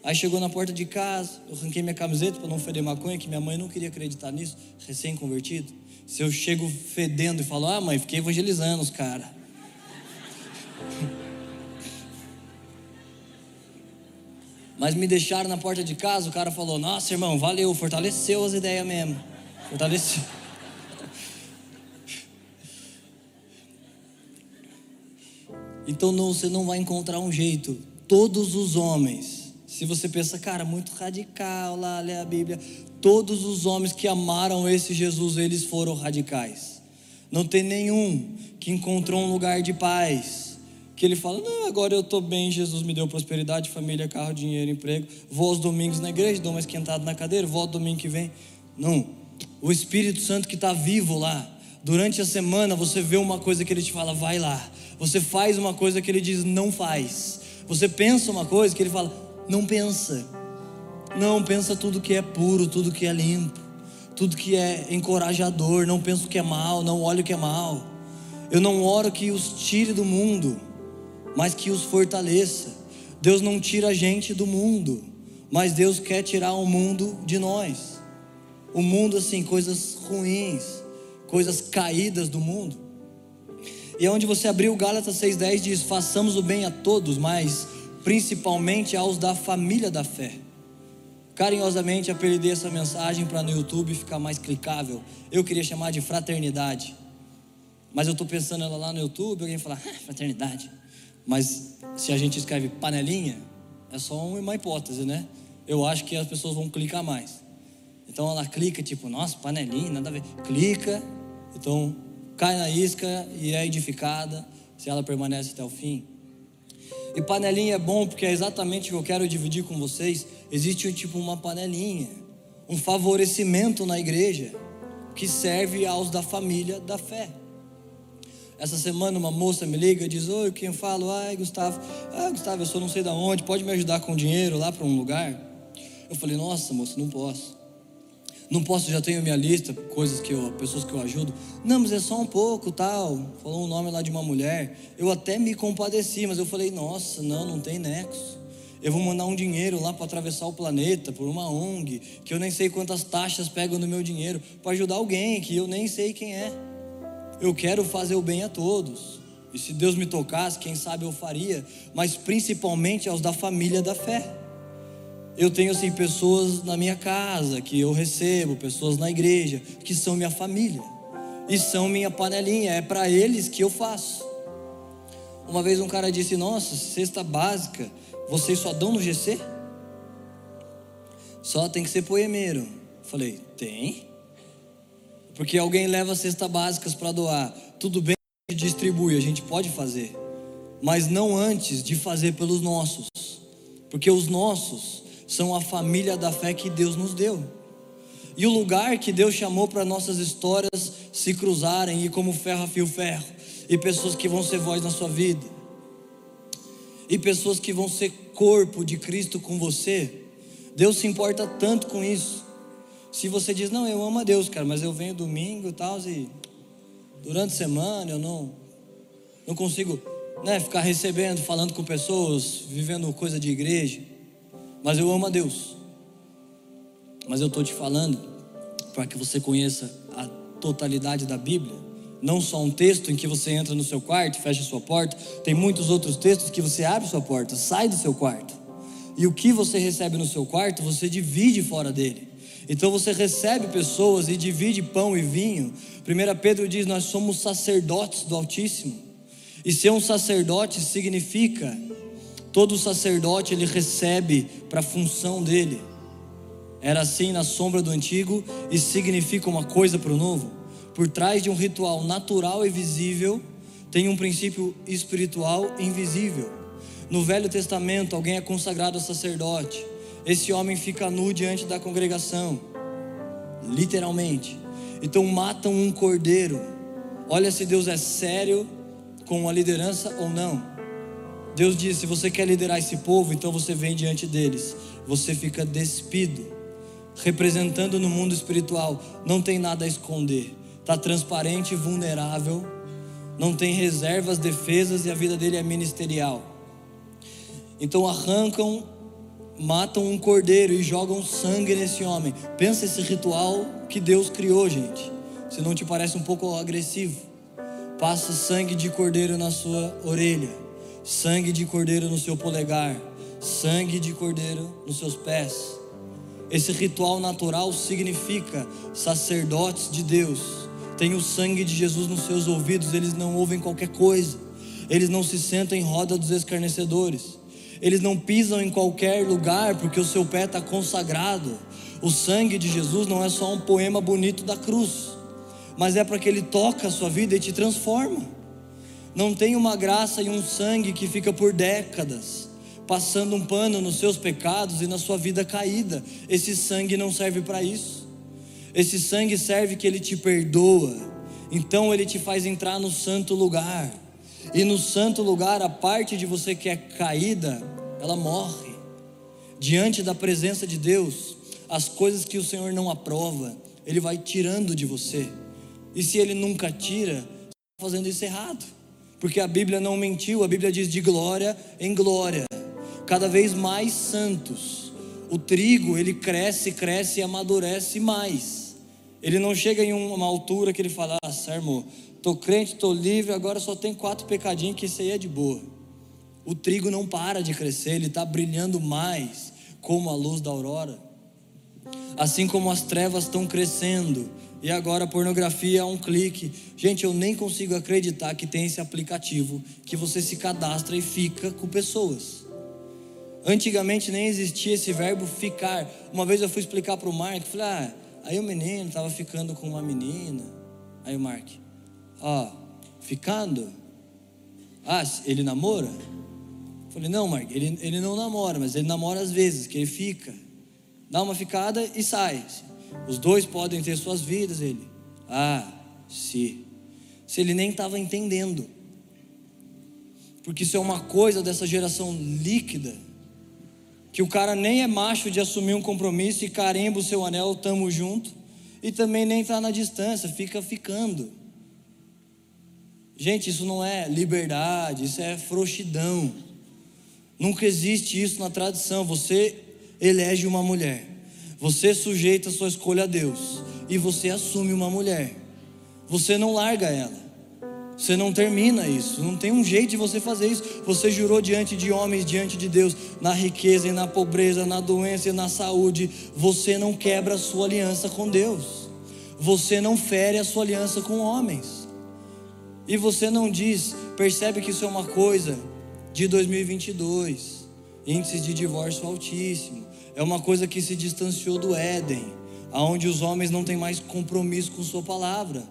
Aí chegou na porta de casa, eu arranquei minha camiseta para não feder maconha, que minha mãe não queria acreditar nisso, recém-convertido. Se eu chego fedendo e falo, ah mãe, fiquei evangelizando os caras. Mas me deixaram na porta de casa, o cara falou: Nossa, irmão, valeu, fortaleceu as ideias mesmo. Fortaleceu. Então não, você não vai encontrar um jeito. Todos os homens, se você pensa, cara, muito radical lá, lê a Bíblia. Todos os homens que amaram esse Jesus, eles foram radicais. Não tem nenhum que encontrou um lugar de paz que ele fala: Não, agora eu estou bem, Jesus me deu prosperidade, família, carro, dinheiro, emprego. Vou aos domingos na igreja, dou uma esquentada na cadeira, volto domingo que vem. Não, o Espírito Santo que está vivo lá, durante a semana você vê uma coisa que ele te fala, vai lá. Você faz uma coisa que ele diz, não faz. Você pensa uma coisa que ele fala, não pensa. Não, pensa tudo que é puro, tudo que é limpo, tudo que é encorajador. Não pensa o que é mal, não olha o que é mal. Eu não oro que os tire do mundo mas que os fortaleça. Deus não tira a gente do mundo, mas Deus quer tirar o mundo de nós. O mundo, assim, coisas ruins, coisas caídas do mundo. E é onde você abriu Gálatas 6,10 diz: façamos o bem a todos, mas principalmente aos da família da fé. Carinhosamente apelidei essa mensagem para no YouTube ficar mais clicável. Eu queria chamar de fraternidade. Mas eu estou pensando ela lá no YouTube, alguém falar, ah, fraternidade. Mas se a gente escreve panelinha, é só uma hipótese, né? Eu acho que as pessoas vão clicar mais. Então ela clica, tipo, nossa, panelinha, nada a ver. Clica, então cai na isca e é edificada se ela permanece até o fim. E panelinha é bom porque é exatamente o que eu quero dividir com vocês. Existe tipo uma panelinha, um favorecimento na igreja que serve aos da família da fé. Essa semana uma moça me liga e diz: Oi, quem eu falo? Ai, Gustavo. Ah, Gustavo, eu sou não sei da onde, pode me ajudar com dinheiro lá para um lugar? Eu falei: Nossa, moça, não posso. Não posso, já tenho minha lista, coisas que eu, pessoas que eu ajudo. Não, mas é só um pouco, tal. Falou um nome lá de uma mulher. Eu até me compadeci, mas eu falei: Nossa, não, não tem nexo. Eu vou mandar um dinheiro lá para atravessar o planeta por uma ONG, que eu nem sei quantas taxas pegam no meu dinheiro, para ajudar alguém que eu nem sei quem é. Eu quero fazer o bem a todos. E se Deus me tocasse, quem sabe eu faria, mas principalmente aos da família da fé. Eu tenho assim pessoas na minha casa que eu recebo, pessoas na igreja que são minha família e são minha panelinha, é para eles que eu faço. Uma vez um cara disse: "Nossa, cesta básica, vocês só dão no GC?" Só tem que ser poemeiro. Falei: "Tem?" Porque alguém leva cesta básicas para doar. Tudo bem, a gente distribui, a gente pode fazer. Mas não antes de fazer pelos nossos. Porque os nossos são a família da fé que Deus nos deu. E o lugar que Deus chamou para nossas histórias se cruzarem e como ferro a fio ferro. E pessoas que vão ser voz na sua vida. E pessoas que vão ser corpo de Cristo com você. Deus se importa tanto com isso se você diz, não, eu amo a Deus, cara, mas eu venho domingo e tal, e durante a semana eu não, não consigo né, ficar recebendo, falando com pessoas, vivendo coisa de igreja, mas eu amo a Deus. Mas eu estou te falando para que você conheça a totalidade da Bíblia. Não só um texto em que você entra no seu quarto, fecha sua porta, tem muitos outros textos que você abre sua porta, sai do seu quarto. E o que você recebe no seu quarto, você divide fora dele. Então você recebe pessoas e divide pão e vinho. 1 Pedro diz: Nós somos sacerdotes do Altíssimo. E ser um sacerdote significa todo sacerdote ele recebe para a função dele. Era assim na sombra do antigo e significa uma coisa para o novo. Por trás de um ritual natural e visível, tem um princípio espiritual invisível. No Velho Testamento, alguém é consagrado a sacerdote. Esse homem fica nu diante da congregação, literalmente. Então matam um cordeiro. Olha se Deus é sério com a liderança ou não. Deus diz: se você quer liderar esse povo, então você vem diante deles. Você fica despido, representando no mundo espiritual. Não tem nada a esconder. Está transparente e vulnerável. Não tem reservas, defesas e a vida dele é ministerial. Então arrancam, matam um cordeiro e jogam sangue nesse homem. Pensa esse ritual que Deus criou, gente. Se não te parece um pouco agressivo passa sangue de cordeiro na sua orelha, sangue de cordeiro no seu polegar, sangue de cordeiro nos seus pés. Esse ritual natural significa sacerdotes de Deus. Tem o sangue de Jesus nos seus ouvidos, eles não ouvem qualquer coisa. Eles não se sentam em roda dos escarnecedores. Eles não pisam em qualquer lugar porque o seu pé está consagrado. O sangue de Jesus não é só um poema bonito da cruz mas é para que Ele toca a sua vida e te transforma. Não tem uma graça e um sangue que fica por décadas passando um pano nos seus pecados e na sua vida caída. Esse sangue não serve para isso. Esse sangue serve que Ele te perdoa. Então Ele te faz entrar no santo lugar. E no santo lugar, a parte de você que é caída, ela morre. Diante da presença de Deus, as coisas que o Senhor não aprova, Ele vai tirando de você. E se ele nunca tira, está fazendo isso errado. Porque a Bíblia não mentiu, a Bíblia diz de glória em glória. Cada vez mais santos. O trigo, ele cresce, cresce e amadurece mais. Ele não chega em uma altura que ele fala, ah, sermo, tô crente, tô livre, agora só tem quatro pecadinhos que isso aí é de boa. O trigo não para de crescer, ele está brilhando mais, como a luz da aurora. Assim como as trevas estão crescendo, e agora a pornografia é um clique. Gente, eu nem consigo acreditar que tem esse aplicativo que você se cadastra e fica com pessoas. Antigamente nem existia esse verbo ficar. Uma vez eu fui explicar para o Mark, falei, ah, aí o menino estava ficando com uma menina. Aí o Mark, ó, ficando? Ah, ele namora? falei, não, Mark, ele, ele não namora, mas ele namora às vezes, que ele fica. Dá uma ficada e sai. Os dois podem ter suas vidas. Ele, ah, se. Se ele nem estava entendendo. Porque isso é uma coisa dessa geração líquida. Que o cara nem é macho de assumir um compromisso e carimba o seu anel, tamo junto. E também nem está na distância, fica ficando. Gente, isso não é liberdade, isso é frouxidão. Nunca existe isso na tradição. Você elege uma mulher. Você sujeita sua escolha a Deus e você assume uma mulher. Você não larga ela. Você não termina isso, não tem um jeito de você fazer isso. Você jurou diante de homens, diante de Deus, na riqueza e na pobreza, na doença e na saúde. Você não quebra a sua aliança com Deus. Você não fere a sua aliança com homens. E você não diz, percebe que isso é uma coisa de 2022, índices de divórcio altíssimo é uma coisa que se distanciou do Éden, aonde os homens não têm mais compromisso com sua palavra,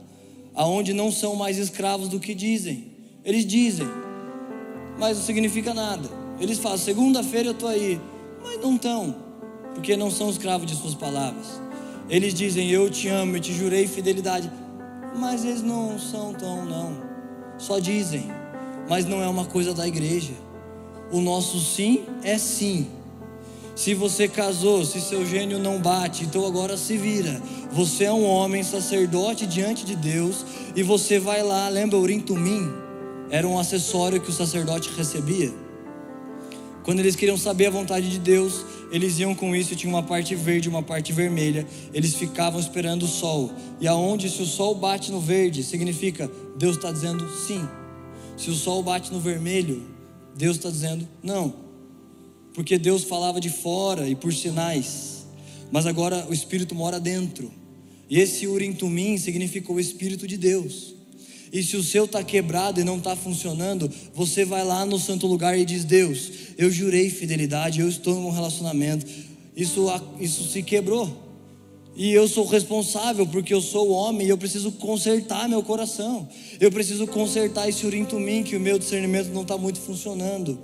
aonde não são mais escravos do que dizem. Eles dizem, mas não significa nada. Eles falam: segunda-feira eu estou aí, mas não estão, porque não são escravos de suas palavras. Eles dizem: eu te amo, eu te jurei fidelidade, mas eles não são tão não. Só dizem, mas não é uma coisa da igreja. O nosso sim é sim se você casou, se seu gênio não bate, então agora se vira. Você é um homem sacerdote diante de Deus e você vai lá, lembra o tumim? Era um acessório que o sacerdote recebia. Quando eles queriam saber a vontade de Deus, eles iam com isso, tinha uma parte verde, uma parte vermelha. Eles ficavam esperando o sol. E aonde se o sol bate no verde, significa Deus está dizendo sim. Se o sol bate no vermelho, Deus está dizendo não porque Deus falava de fora e por sinais, mas agora o Espírito mora dentro. E esse Urim Tumim significou o Espírito de Deus. E se o seu está quebrado e não está funcionando, você vai lá no santo lugar e diz: Deus, eu jurei fidelidade, eu estou em um relacionamento, isso, isso se quebrou. E eu sou responsável porque eu sou homem e eu preciso consertar meu coração. Eu preciso consertar esse urinto-mim que o meu discernimento não está muito funcionando.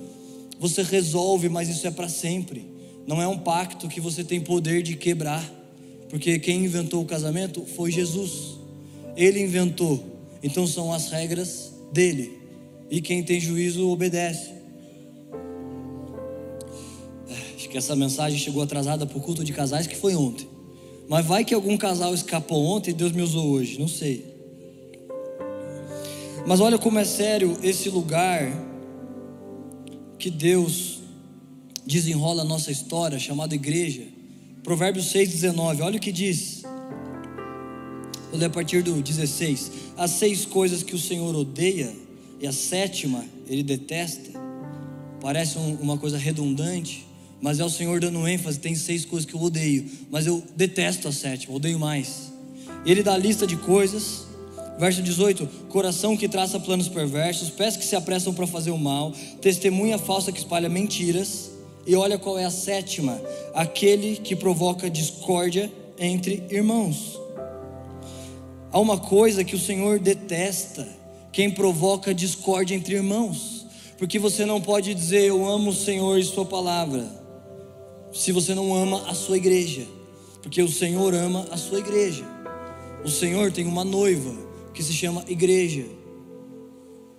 Você resolve, mas isso é para sempre. Não é um pacto que você tem poder de quebrar. Porque quem inventou o casamento foi Jesus. Ele inventou. Então são as regras dele. E quem tem juízo obedece. Acho que essa mensagem chegou atrasada para o culto de casais que foi ontem. Mas vai que algum casal escapou ontem e Deus me usou hoje, não sei. Mas olha como é sério esse lugar que Deus desenrola a nossa história, chamada igreja. Provérbios 6,19, olha o que diz. Vou ler a partir do 16. As seis coisas que o Senhor odeia, e a sétima ele detesta. Parece um, uma coisa redundante, mas é o Senhor dando ênfase. Tem seis coisas que eu odeio, mas eu detesto a sétima, odeio mais. Ele dá a lista de coisas, verso 18: coração que traça planos perversos, pés que se apressam para fazer o mal, testemunha falsa que espalha mentiras. E olha qual é a sétima: aquele que provoca discórdia entre irmãos. Há uma coisa que o Senhor detesta: quem provoca discórdia entre irmãos. Porque você não pode dizer eu amo o Senhor e Sua palavra se você não ama a sua igreja, porque o Senhor ama a sua igreja. O Senhor tem uma noiva que se chama igreja.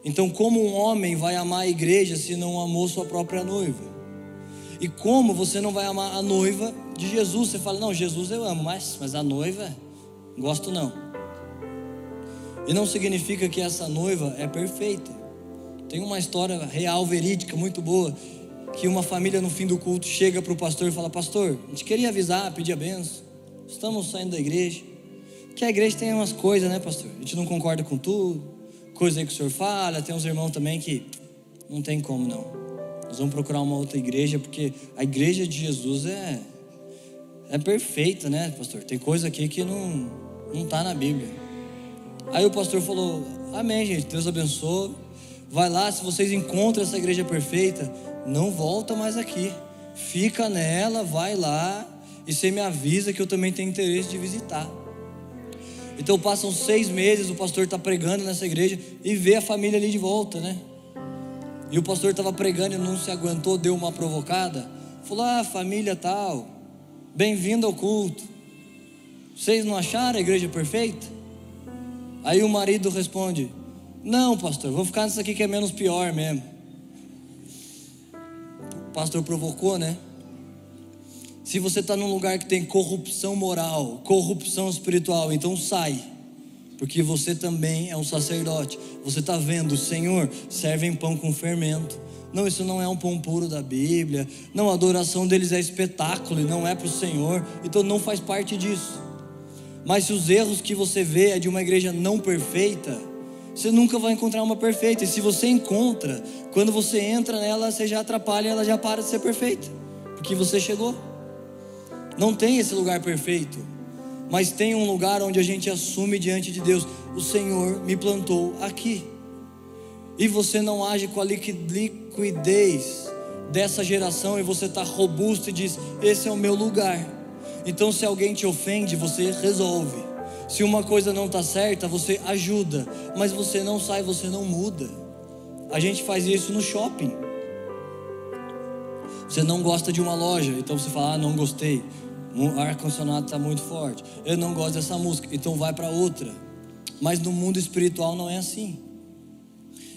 Então, como um homem vai amar a igreja se não amou sua própria noiva? E como você não vai amar a noiva de Jesus? Você fala, não, Jesus eu amo, mas, mas a noiva, gosto não. E não significa que essa noiva é perfeita. Tem uma história real, verídica, muito boa, que uma família no fim do culto chega para o pastor e fala: Pastor, a gente queria avisar, pedir a benção. Estamos saindo da igreja. Que a igreja tem umas coisas, né, pastor? A gente não concorda com tudo. Coisa aí que o senhor fala. Tem uns irmãos também que não tem como não. Nós vamos procurar uma outra igreja, porque a igreja de Jesus é, é perfeita, né, pastor? Tem coisa aqui que não não está na Bíblia. Aí o pastor falou: Amém, gente. Deus abençoe. Vai lá, se vocês encontram essa igreja perfeita, não volta mais aqui. Fica nela, vai lá e você me avisa que eu também tenho interesse de visitar. Então passam seis meses, o pastor está pregando nessa igreja e vê a família ali de volta, né? E o pastor estava pregando e não se aguentou, deu uma provocada. Falou: Ah, família tal, bem-vindo ao culto. Vocês não acharam a igreja perfeita? Aí o marido responde: Não, pastor, vou ficar nisso aqui que é menos pior mesmo o pastor provocou, né? Se você está num lugar que tem corrupção moral, corrupção espiritual, então sai, porque você também é um sacerdote. Você está vendo, Senhor, servem pão com fermento. Não, isso não é um pão puro da Bíblia. Não, a adoração deles é espetáculo e não é para o Senhor, então não faz parte disso. Mas se os erros que você vê é de uma igreja não perfeita, você nunca vai encontrar uma perfeita. E se você encontra, quando você entra nela, você já atrapalha, ela já para de ser perfeita, porque você chegou. Não tem esse lugar perfeito, mas tem um lugar onde a gente assume diante de Deus: o Senhor me plantou aqui. E você não age com a liquidez dessa geração e você está robusto e diz: Esse é o meu lugar. Então, se alguém te ofende, você resolve. Se uma coisa não está certa, você ajuda, mas você não sai, você não muda. A gente faz isso no shopping. Você não gosta de uma loja, então você fala, ah, não gostei. O ar-condicionado está muito forte. Eu não gosto dessa música, então vai para outra. Mas no mundo espiritual não é assim.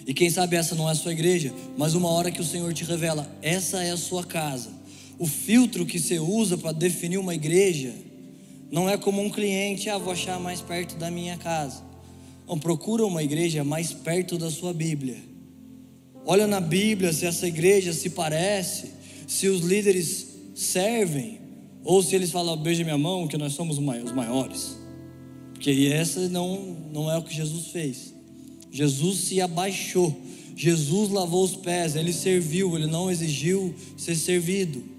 E quem sabe essa não é a sua igreja, mas uma hora que o Senhor te revela, essa é a sua casa. O filtro que você usa para definir uma igreja não é como um cliente, ah, vou achar mais perto da minha casa. Não, procura uma igreja mais perto da sua Bíblia. Olha na Bíblia se essa igreja se parece, se os líderes servem, ou se eles falam, beija minha mão, que nós somos os maiores. Porque essa não, não é o que Jesus fez. Jesus se abaixou, Jesus lavou os pés, ele serviu, ele não exigiu ser servido.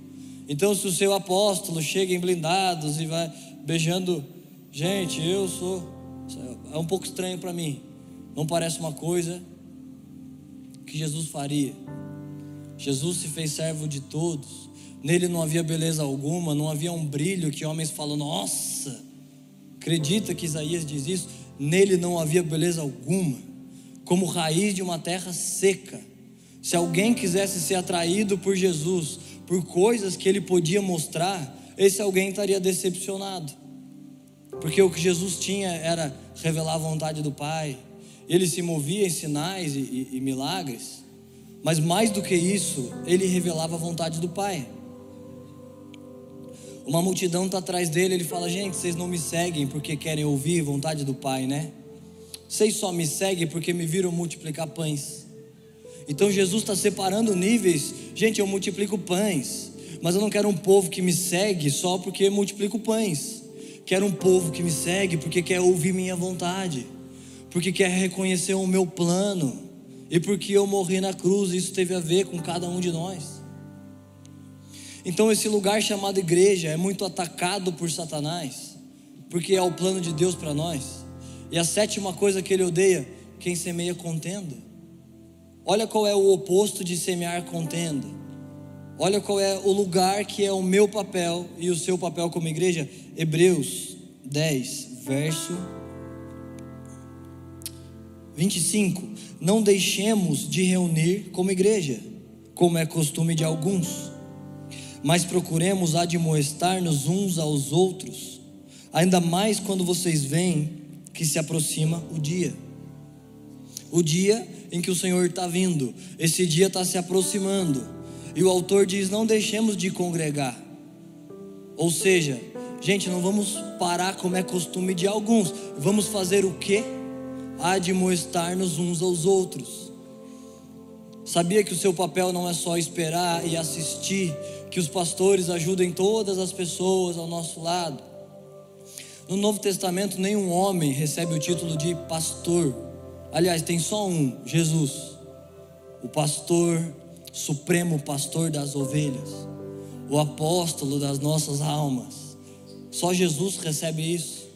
Então, se o seu apóstolo chega em blindados e vai, beijando. Gente, eu sou. É um pouco estranho para mim. Não parece uma coisa que Jesus faria? Jesus se fez servo de todos. Nele não havia beleza alguma, não havia um brilho que homens falam, nossa, acredita que Isaías diz isso? Nele não havia beleza alguma, como raiz de uma terra seca. Se alguém quisesse ser atraído por Jesus, por coisas que ele podia mostrar, esse alguém estaria decepcionado. Porque o que Jesus tinha era revelar a vontade do Pai, ele se movia em sinais e, e, e milagres, mas mais do que isso, ele revelava a vontade do Pai. Uma multidão está atrás dele, ele fala: Gente, vocês não me seguem porque querem ouvir vontade do Pai, né? Vocês só me seguem porque me viram multiplicar pães. Então Jesus está separando níveis. Gente, eu multiplico pães, mas eu não quero um povo que me segue só porque multiplico pães. Quero um povo que me segue porque quer ouvir minha vontade porque quer reconhecer o meu plano e porque eu morri na cruz, isso teve a ver com cada um de nós. Então, esse lugar chamado igreja é muito atacado por Satanás, porque é o plano de Deus para nós. E a sétima coisa que ele odeia, quem semeia contenda. Olha qual é o oposto de semear contenda. Olha qual é o lugar que é o meu papel e o seu papel como igreja. Hebreus 10, verso 25. Não deixemos de reunir como igreja, como é costume de alguns, mas procuremos admoestar-nos uns aos outros, ainda mais quando vocês veem que se aproxima o dia. O dia em que o Senhor está vindo, esse dia está se aproximando, e o autor diz: não deixemos de congregar, ou seja, gente, não vamos parar como é costume de alguns, vamos fazer o que? admoestar-nos uns aos outros. Sabia que o seu papel não é só esperar e assistir, que os pastores ajudem todas as pessoas ao nosso lado. No Novo Testamento, nenhum homem recebe o título de pastor. Aliás, tem só um, Jesus, o pastor, supremo pastor das ovelhas, o apóstolo das nossas almas. Só Jesus recebe isso.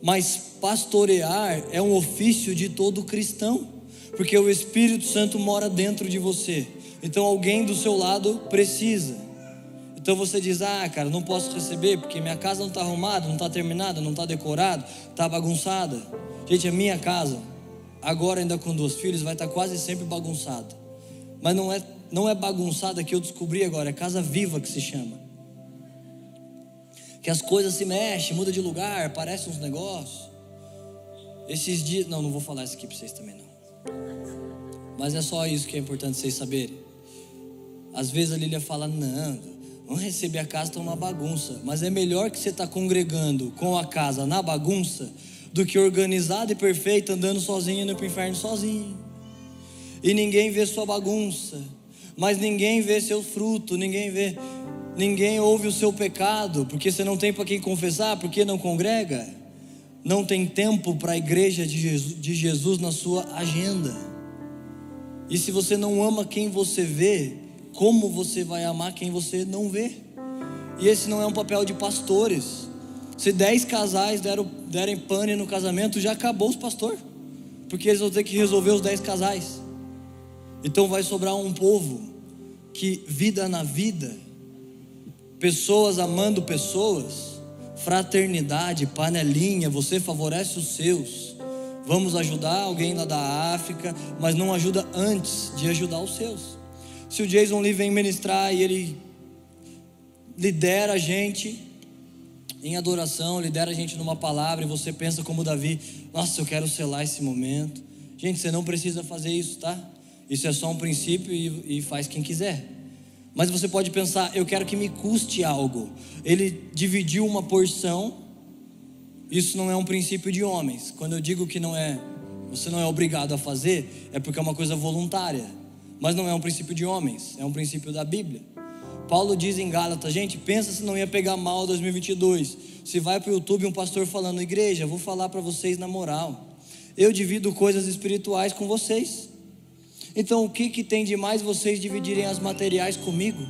Mas pastorear é um ofício de todo cristão, porque o Espírito Santo mora dentro de você. Então alguém do seu lado precisa. Então você diz: "Ah, cara, não posso receber porque minha casa não está arrumada, não está terminada, não está decorada, está bagunçada". Gente, a minha casa, agora ainda com dois filhos, vai estar quase sempre bagunçada. Mas não é não é bagunçada que eu descobri agora, é casa viva que se chama que as coisas se mexem, muda de lugar, aparecem uns negócios. Esses dias, não, não vou falar isso aqui para vocês também não. Mas é só isso que é importante vocês saberem. Às vezes a Lília fala, não, vamos receber a casa, está uma bagunça. Mas é melhor que você está congregando com a casa na bagunça do que organizado e perfeito andando sozinho indo para o inferno sozinho. E ninguém vê sua bagunça, mas ninguém vê seu fruto, ninguém vê ninguém ouve o seu pecado, porque você não tem para quem confessar, porque não congrega, não tem tempo para a igreja de Jesus, de Jesus na sua agenda. E se você não ama quem você vê, como você vai amar quem você não vê? E esse não é um papel de pastores. Se dez casais deram, derem pane no casamento, já acabou os pastores, porque eles vão ter que resolver os dez casais. Então vai sobrar um povo que vida na vida pessoas amando pessoas, fraternidade, panelinha, você favorece os seus. Vamos ajudar alguém lá da África, mas não ajuda antes de ajudar os seus. Se o Jason Lee vem ministrar e ele lidera a gente em adoração, lidera a gente numa palavra e você pensa como Davi, nossa, eu quero selar esse momento. Gente, você não precisa fazer isso, tá? Isso é só um princípio e, e faz quem quiser. Mas você pode pensar, eu quero que me custe algo. Ele dividiu uma porção. Isso não é um princípio de homens. Quando eu digo que não é, você não é obrigado a fazer, é porque é uma coisa voluntária. Mas não é um princípio de homens, é um princípio da Bíblia. Paulo diz em Gálatas, gente, pensa se não ia pegar mal 2022. Se vai para o YouTube um pastor falando, igreja, vou falar para vocês na moral. Eu divido coisas espirituais com vocês. Então, o que, que tem de mais vocês dividirem as materiais comigo?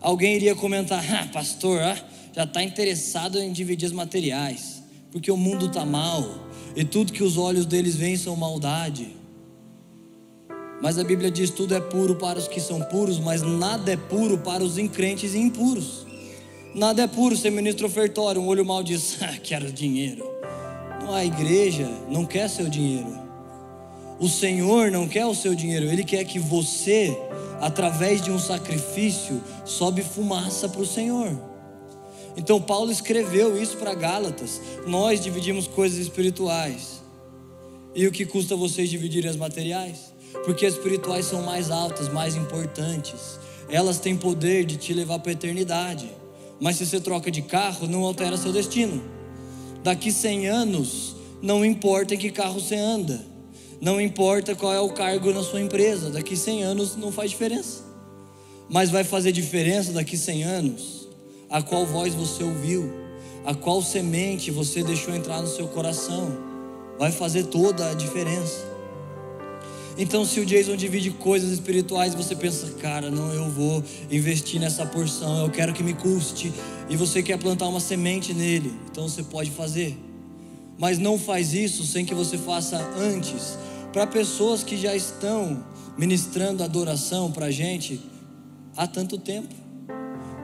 Alguém iria comentar: ah, pastor, ah, já está interessado em dividir as materiais, porque o mundo está mal. e tudo que os olhos deles veem são maldade. Mas a Bíblia diz: tudo é puro para os que são puros, mas nada é puro para os increntes e impuros. Nada é puro, ser ministro ofertório, um olho mal diz: ah, quero dinheiro. Não, a igreja não quer seu dinheiro. O Senhor não quer o seu dinheiro, Ele quer que você, através de um sacrifício, sobe fumaça para o Senhor. Então Paulo escreveu isso para Gálatas. Nós dividimos coisas espirituais. E o que custa vocês dividirem as materiais? Porque espirituais são mais altas, mais importantes. Elas têm poder de te levar para a eternidade. Mas se você troca de carro, não altera seu destino. Daqui 100 anos, não importa em que carro você anda. Não importa qual é o cargo na sua empresa. Daqui 100 anos não faz diferença. Mas vai fazer diferença daqui 100 anos a qual voz você ouviu, a qual semente você deixou entrar no seu coração. Vai fazer toda a diferença. Então, se o Jason divide coisas espirituais, você pensa, cara, não, eu vou investir nessa porção, eu quero que me custe, e você quer plantar uma semente nele, então você pode fazer, mas não faz isso sem que você faça antes. Para pessoas que já estão ministrando adoração para a gente há tanto tempo,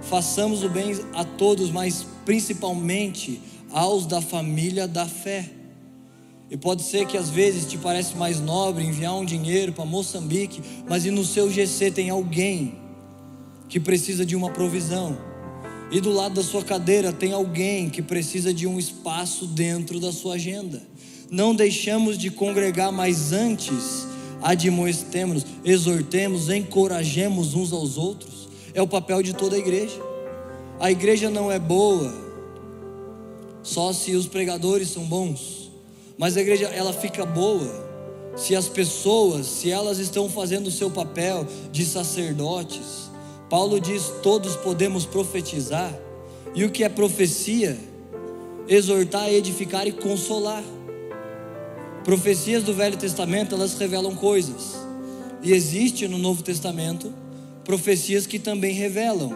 façamos o bem a todos, mas principalmente aos da família da fé. E pode ser que às vezes te parece mais nobre enviar um dinheiro para Moçambique, mas e no seu GC tem alguém que precisa de uma provisão. E do lado da sua cadeira tem alguém que precisa de um espaço dentro da sua agenda. Não deixamos de congregar, mas antes admoestemos, exortemos, encorajemos uns aos outros. É o papel de toda a igreja. A igreja não é boa só se os pregadores são bons mas a igreja ela fica boa se as pessoas, se elas estão fazendo o seu papel de sacerdotes. Paulo diz: todos podemos profetizar. E o que é profecia? Exortar, edificar e consolar. Profecias do Velho Testamento, elas revelam coisas. E existe no Novo Testamento profecias que também revelam.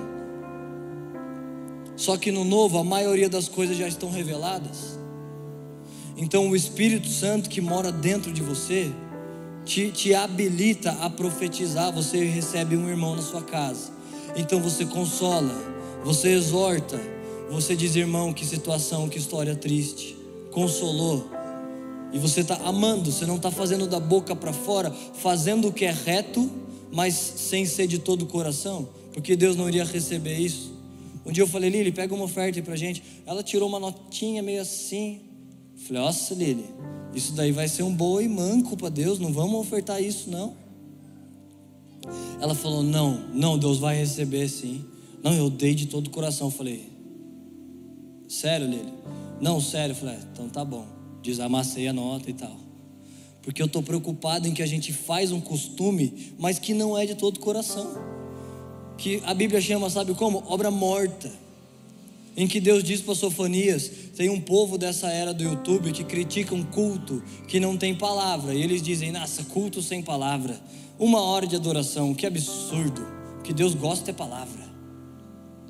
Só que no Novo a maioria das coisas já estão reveladas. Então o Espírito Santo que mora dentro de você te, te habilita a profetizar. Você recebe um irmão na sua casa. Então você consola, você exorta, você diz, irmão, que situação, que história triste. Consolou. E você está amando, você não está fazendo da boca para fora, fazendo o que é reto, mas sem ser de todo o coração, porque Deus não iria receber isso. Um dia eu falei, Lili, pega uma oferta aí pra gente. Ela tirou uma notinha meio assim, Falei, nossa, Lili, isso daí vai ser um boi manco para Deus, não vamos ofertar isso, não. Ela falou, não, não, Deus vai receber sim. Não, eu dei de todo o coração. Falei, sério, Lili? Não, sério. Falei, é, então tá bom. Desamassei a nota e tal. Porque eu estou preocupado em que a gente faz um costume, mas que não é de todo o coração. Que a Bíblia chama, sabe como? Obra morta em que Deus diz para Sofonias: tem um povo dessa era do YouTube que critica um culto que não tem palavra, e eles dizem: nossa, culto sem palavra, uma hora de adoração, que absurdo, que Deus gosta é palavra.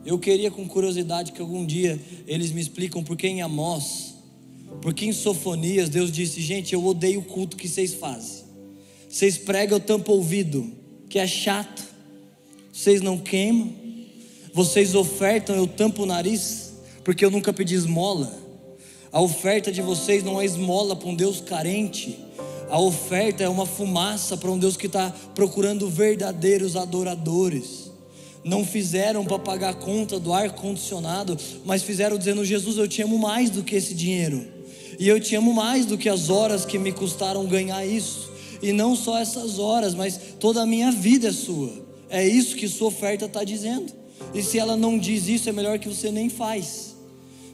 Eu queria com curiosidade que algum dia eles me explicam por que em Amós, porque em Sofonias Deus disse: gente, eu odeio o culto que vocês fazem, vocês pregam, eu tampo ouvido, que é chato, vocês não queimam. Vocês ofertam, eu tampo o nariz, porque eu nunca pedi esmola. A oferta de vocês não é esmola para um Deus carente. A oferta é uma fumaça para um Deus que está procurando verdadeiros adoradores. Não fizeram para pagar a conta do ar condicionado, mas fizeram dizendo: Jesus, eu te amo mais do que esse dinheiro, e eu te amo mais do que as horas que me custaram ganhar isso, e não só essas horas, mas toda a minha vida é sua. É isso que sua oferta está dizendo. E se ela não diz isso, é melhor que você nem faz.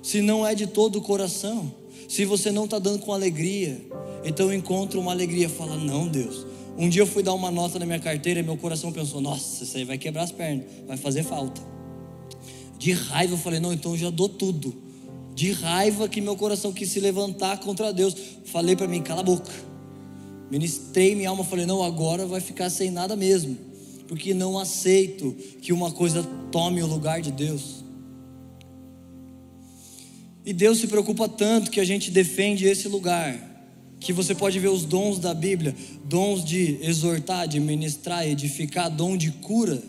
Se não é de todo o coração, se você não está dando com alegria, então encontra uma alegria. Fala, não, Deus. Um dia eu fui dar uma nota na minha carteira e meu coração pensou: nossa, isso aí vai quebrar as pernas, vai fazer falta. De raiva eu falei: não, então eu já dou tudo. De raiva que meu coração quis se levantar contra Deus. Falei para mim: cala a boca. Ministrei minha alma, falei: não, agora vai ficar sem nada mesmo porque não aceito que uma coisa tome o lugar de Deus. E Deus se preocupa tanto que a gente defende esse lugar. que você pode ver os dons da Bíblia, dons de exortar, de ministrar, edificar, dom de cura,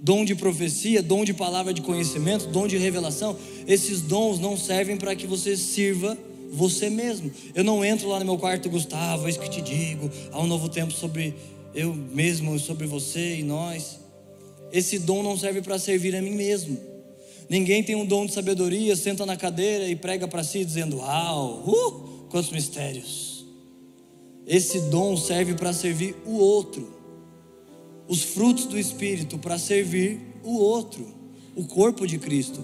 dom de profecia, dom de palavra de conhecimento, dom de revelação. Esses dons não servem para que você sirva você mesmo. Eu não entro lá no meu quarto, Gustavo, é isso que te digo, há um novo tempo sobre eu mesmo, sobre você e nós. Esse dom não serve para servir a mim mesmo. Ninguém tem um dom de sabedoria, senta na cadeira e prega para si dizendo: Uau, uh, quantos mistérios. Esse dom serve para servir o outro. Os frutos do Espírito para servir o outro, o corpo de Cristo.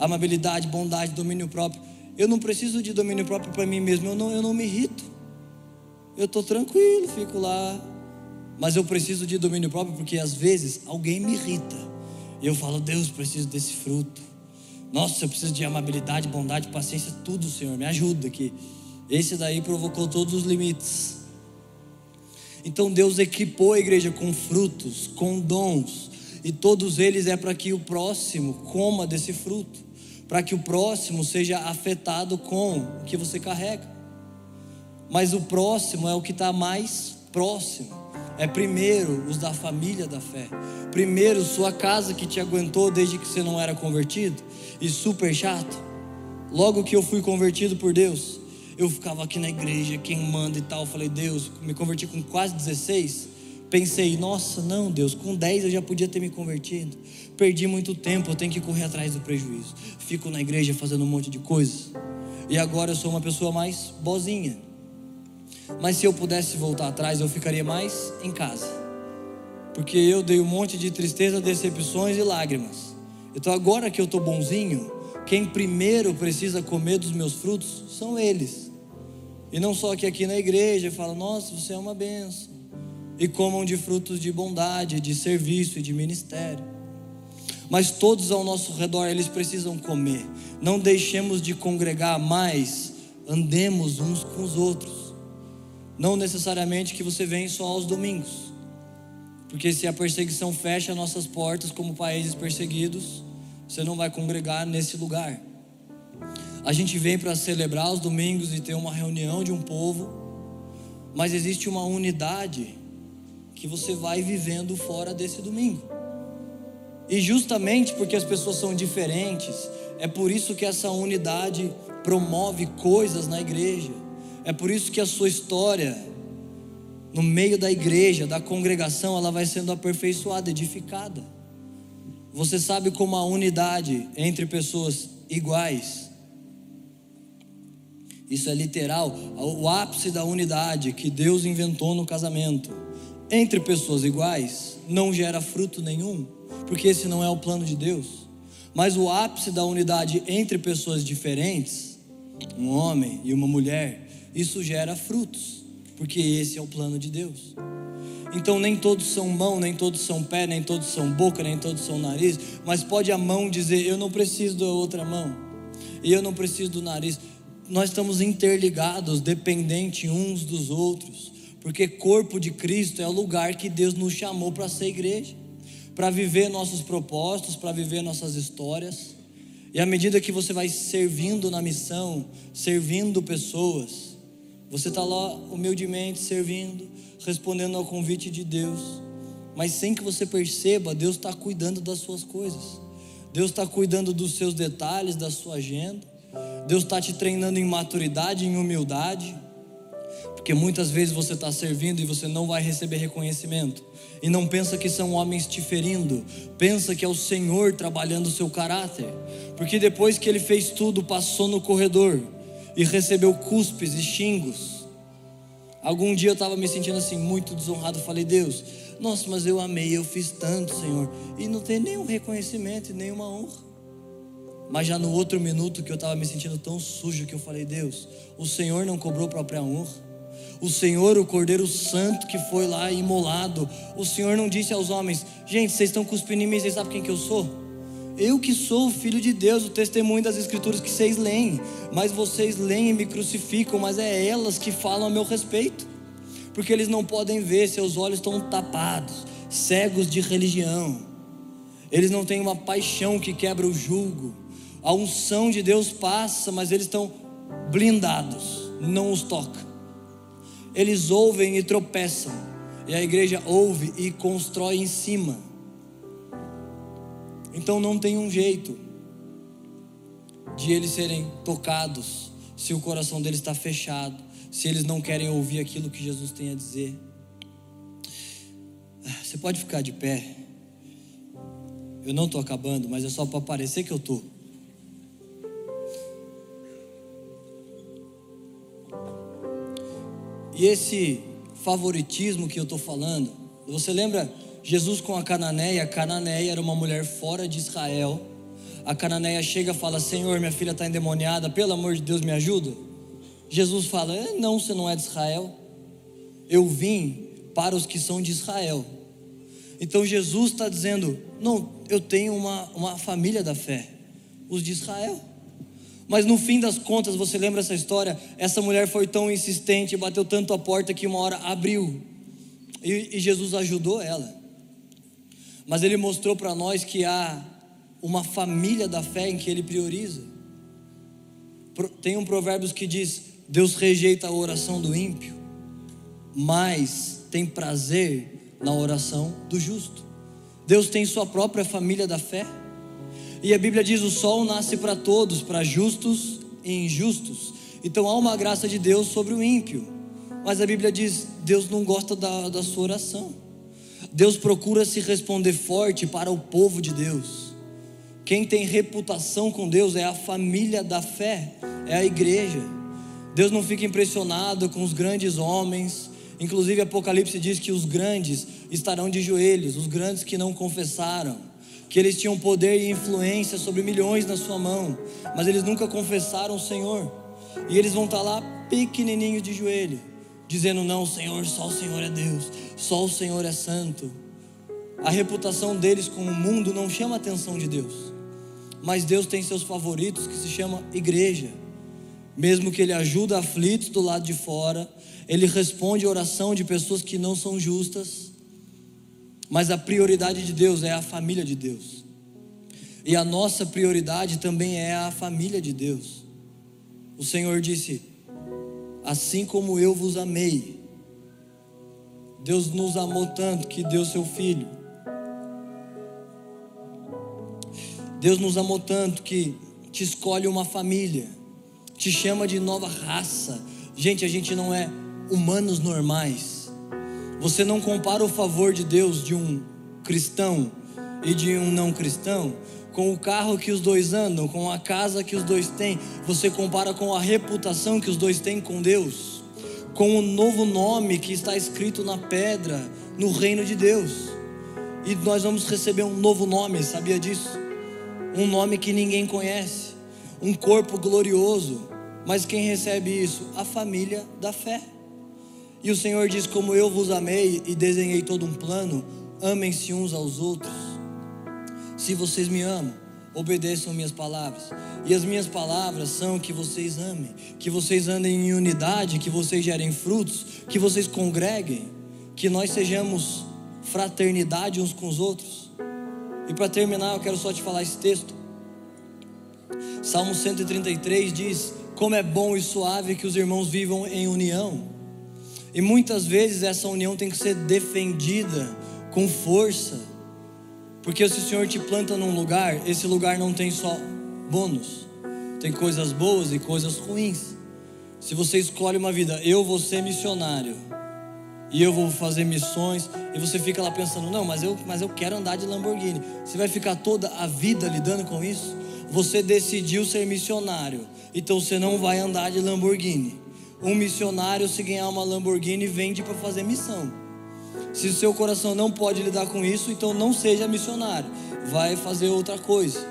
Amabilidade, bondade, domínio próprio. Eu não preciso de domínio próprio para mim mesmo, eu não, eu não me irrito. Eu estou tranquilo, fico lá. Mas eu preciso de domínio próprio porque às vezes alguém me irrita. E eu falo, Deus, preciso desse fruto. Nossa, eu preciso de amabilidade, bondade, paciência, tudo, Senhor, me ajuda aqui. Esse daí provocou todos os limites. Então Deus equipou a igreja com frutos, com dons, e todos eles é para que o próximo coma desse fruto, para que o próximo seja afetado com o que você carrega. Mas o próximo é o que está mais próximo é primeiro os da família da fé. Primeiro sua casa que te aguentou desde que você não era convertido e super chato. Logo que eu fui convertido por Deus, eu ficava aqui na igreja, quem manda e tal. Falei, Deus, me converti com quase 16. Pensei, nossa, não, Deus, com 10 eu já podia ter me convertido. Perdi muito tempo, eu tenho que correr atrás do prejuízo. Fico na igreja fazendo um monte de coisas. E agora eu sou uma pessoa mais bozinha. Mas se eu pudesse voltar atrás, eu ficaria mais em casa. Porque eu dei um monte de tristeza, decepções e lágrimas. Então agora que eu estou bonzinho, quem primeiro precisa comer dos meus frutos são eles. E não só que aqui na igreja fala, nossa, você é uma benção. E comam de frutos de bondade, de serviço e de ministério. Mas todos ao nosso redor eles precisam comer. Não deixemos de congregar mais, andemos uns com os outros. Não necessariamente que você vem só aos domingos. Porque se a perseguição fecha nossas portas como países perseguidos, você não vai congregar nesse lugar. A gente vem para celebrar os domingos e ter uma reunião de um povo, mas existe uma unidade que você vai vivendo fora desse domingo. E justamente porque as pessoas são diferentes, é por isso que essa unidade promove coisas na igreja é por isso que a sua história, no meio da igreja, da congregação, ela vai sendo aperfeiçoada, edificada. Você sabe como a unidade entre pessoas iguais, isso é literal, o ápice da unidade que Deus inventou no casamento, entre pessoas iguais, não gera fruto nenhum, porque esse não é o plano de Deus. Mas o ápice da unidade entre pessoas diferentes, um homem e uma mulher, isso gera frutos, porque esse é o plano de Deus. Então nem todos são mão, nem todos são pé, nem todos são boca, nem todos são nariz, mas pode a mão dizer: Eu não preciso da outra mão, e eu não preciso do nariz. Nós estamos interligados, dependentes uns dos outros, porque corpo de Cristo é o lugar que Deus nos chamou para ser igreja, para viver nossos propósitos, para viver nossas histórias. E à medida que você vai servindo na missão, servindo pessoas, você está lá humildemente servindo, respondendo ao convite de Deus, mas sem que você perceba, Deus está cuidando das suas coisas, Deus está cuidando dos seus detalhes, da sua agenda, Deus está te treinando em maturidade, em humildade, porque muitas vezes você está servindo e você não vai receber reconhecimento, e não pensa que são homens te ferindo, pensa que é o Senhor trabalhando o seu caráter, porque depois que Ele fez tudo, passou no corredor, e recebeu cuspes e xingos. Algum dia eu estava me sentindo assim, muito desonrado. Falei, Deus, nossa, mas eu amei, eu fiz tanto, Senhor, e não tem nenhum reconhecimento nenhuma honra. Mas já no outro minuto que eu estava me sentindo tão sujo que eu falei, Deus, o Senhor não cobrou própria honra. O Senhor, o Cordeiro Santo que foi lá imolado, o Senhor não disse aos homens: Gente, vocês estão cuspindo em mim, vocês sabem quem que eu sou? Eu que sou o filho de Deus, o testemunho das escrituras que vocês leem, mas vocês leem e me crucificam, mas é elas que falam a meu respeito, porque eles não podem ver, seus olhos estão tapados, cegos de religião, eles não têm uma paixão que quebra o julgo, a unção de Deus passa, mas eles estão blindados, não os toca. eles ouvem e tropeçam, e a igreja ouve e constrói em cima. Então não tem um jeito de eles serem tocados se o coração deles está fechado, se eles não querem ouvir aquilo que Jesus tem a dizer. Você pode ficar de pé. Eu não estou acabando, mas é só para parecer que eu estou. E esse favoritismo que eu estou falando, você lembra Jesus com a Cananeia? A Cananeia era uma mulher fora de Israel. A Cananeia chega e fala: Senhor, minha filha está endemoniada, pelo amor de Deus, me ajuda. Jesus fala: é, Não, você não é de Israel. Eu vim para os que são de Israel. Então Jesus está dizendo: Não, eu tenho uma, uma família da fé, os de Israel. Mas no fim das contas, você lembra essa história? Essa mulher foi tão insistente, bateu tanto a porta que uma hora abriu. E, e Jesus ajudou ela. Mas ele mostrou para nós que há uma família da fé em que ele prioriza. Tem um provérbio que diz: Deus rejeita a oração do ímpio, mas tem prazer na oração do justo. Deus tem sua própria família da fé. E a Bíblia diz: o sol nasce para todos, para justos e injustos. Então há uma graça de Deus sobre o ímpio. Mas a Bíblia diz: Deus não gosta da, da sua oração. Deus procura se responder forte para o povo de Deus. Quem tem reputação com Deus é a família da fé, é a igreja. Deus não fica impressionado com os grandes homens. Inclusive, Apocalipse diz que os grandes estarão de joelhos, os grandes que não confessaram que eles tinham poder e influência sobre milhões na sua mão, mas eles nunca confessaram o Senhor. E eles vão estar lá pequenininhos de joelho, dizendo: Não, Senhor, só o Senhor é Deus, só o Senhor é santo. A reputação deles com o mundo não chama a atenção de Deus, mas Deus tem seus favoritos que se chama igreja. Mesmo que Ele ajuda aflitos do lado de fora, Ele responde a oração de pessoas que não são justas mas a prioridade de Deus é a família de Deus. E a nossa prioridade também é a família de Deus. O Senhor disse: Assim como eu vos amei, Deus nos amou tanto que deu seu filho. Deus nos amou tanto que te escolhe uma família, te chama de nova raça. Gente, a gente não é humanos normais. Você não compara o favor de Deus de um cristão e de um não cristão com o carro que os dois andam, com a casa que os dois têm. Você compara com a reputação que os dois têm com Deus, com o novo nome que está escrito na pedra no reino de Deus. E nós vamos receber um novo nome, sabia disso? Um nome que ninguém conhece, um corpo glorioso. Mas quem recebe isso? A família da fé. E o Senhor diz: Como eu vos amei e desenhei todo um plano, amem-se uns aos outros. Se vocês me amam, obedeçam minhas palavras. E as minhas palavras são que vocês amem, que vocês andem em unidade, que vocês gerem frutos, que vocês congreguem, que nós sejamos fraternidade uns com os outros. E para terminar, eu quero só te falar esse texto. Salmo 133 diz: Como é bom e suave que os irmãos vivam em união. E muitas vezes essa união tem que ser defendida com força. Porque se o Senhor te planta num lugar, esse lugar não tem só bônus, tem coisas boas e coisas ruins. Se você escolhe uma vida, eu vou ser missionário e eu vou fazer missões, e você fica lá pensando, não, mas eu, mas eu quero andar de Lamborghini. Você vai ficar toda a vida lidando com isso? Você decidiu ser missionário, então você não vai andar de Lamborghini. Um missionário, se ganhar uma Lamborghini, vende para fazer missão. Se o seu coração não pode lidar com isso, então não seja missionário, vai fazer outra coisa.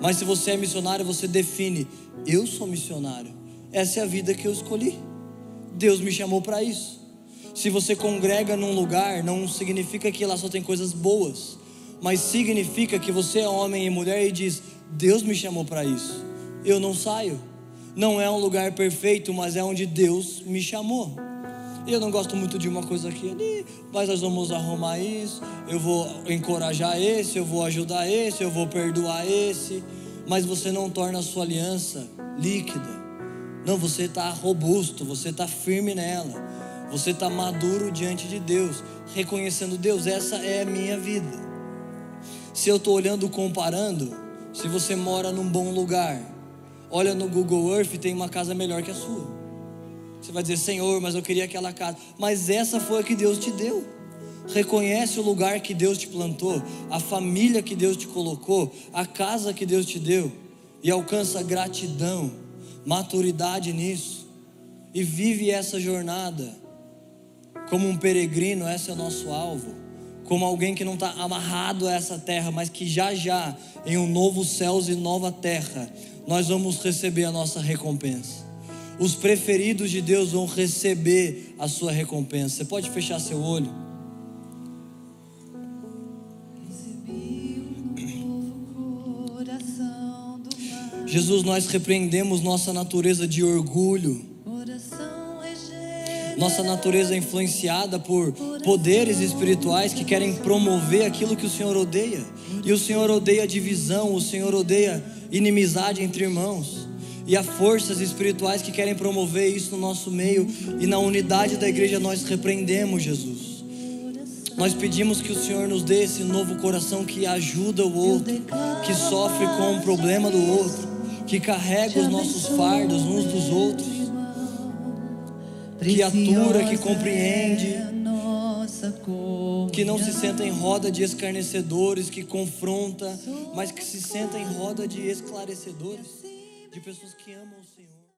Mas se você é missionário, você define: eu sou missionário, essa é a vida que eu escolhi. Deus me chamou para isso. Se você congrega num lugar, não significa que lá só tem coisas boas, mas significa que você é homem e mulher e diz: Deus me chamou para isso. Eu não saio não é um lugar perfeito, mas é onde Deus me chamou. Eu não gosto muito de uma coisa aqui ali, mas nós vamos arrumar isso. Eu vou encorajar esse, eu vou ajudar esse, eu vou perdoar esse. Mas você não torna a sua aliança líquida. Não, você está robusto, você está firme nela. Você está maduro diante de Deus, reconhecendo Deus, essa é a minha vida. Se eu estou olhando, comparando, se você mora num bom lugar, olha no Google Earth tem uma casa melhor que a sua. Você vai dizer, Senhor, mas eu queria aquela casa. Mas essa foi a que Deus te deu. Reconhece o lugar que Deus te plantou, a família que Deus te colocou, a casa que Deus te deu, e alcança gratidão, maturidade nisso, e vive essa jornada como um peregrino, esse é o nosso alvo, como alguém que não está amarrado a essa terra, mas que já já, em um novo céus e nova terra, nós vamos receber a nossa recompensa. Os preferidos de Deus vão receber a sua recompensa. Você pode fechar seu olho? Jesus, nós repreendemos nossa natureza de orgulho. Nossa natureza é influenciada por poderes espirituais que querem promover aquilo que o Senhor odeia. E o Senhor odeia divisão, o Senhor odeia inimizade entre irmãos. E há forças espirituais que querem promover isso no nosso meio. E na unidade da igreja nós repreendemos, Jesus. Nós pedimos que o Senhor nos dê esse novo coração que ajuda o outro, que sofre com o problema do outro, que carrega os nossos fardos uns dos outros, que atura, que compreende, que não se senta em roda de escarnecedores, que confronta, mas que se senta em roda de esclarecedores, de pessoas que amam.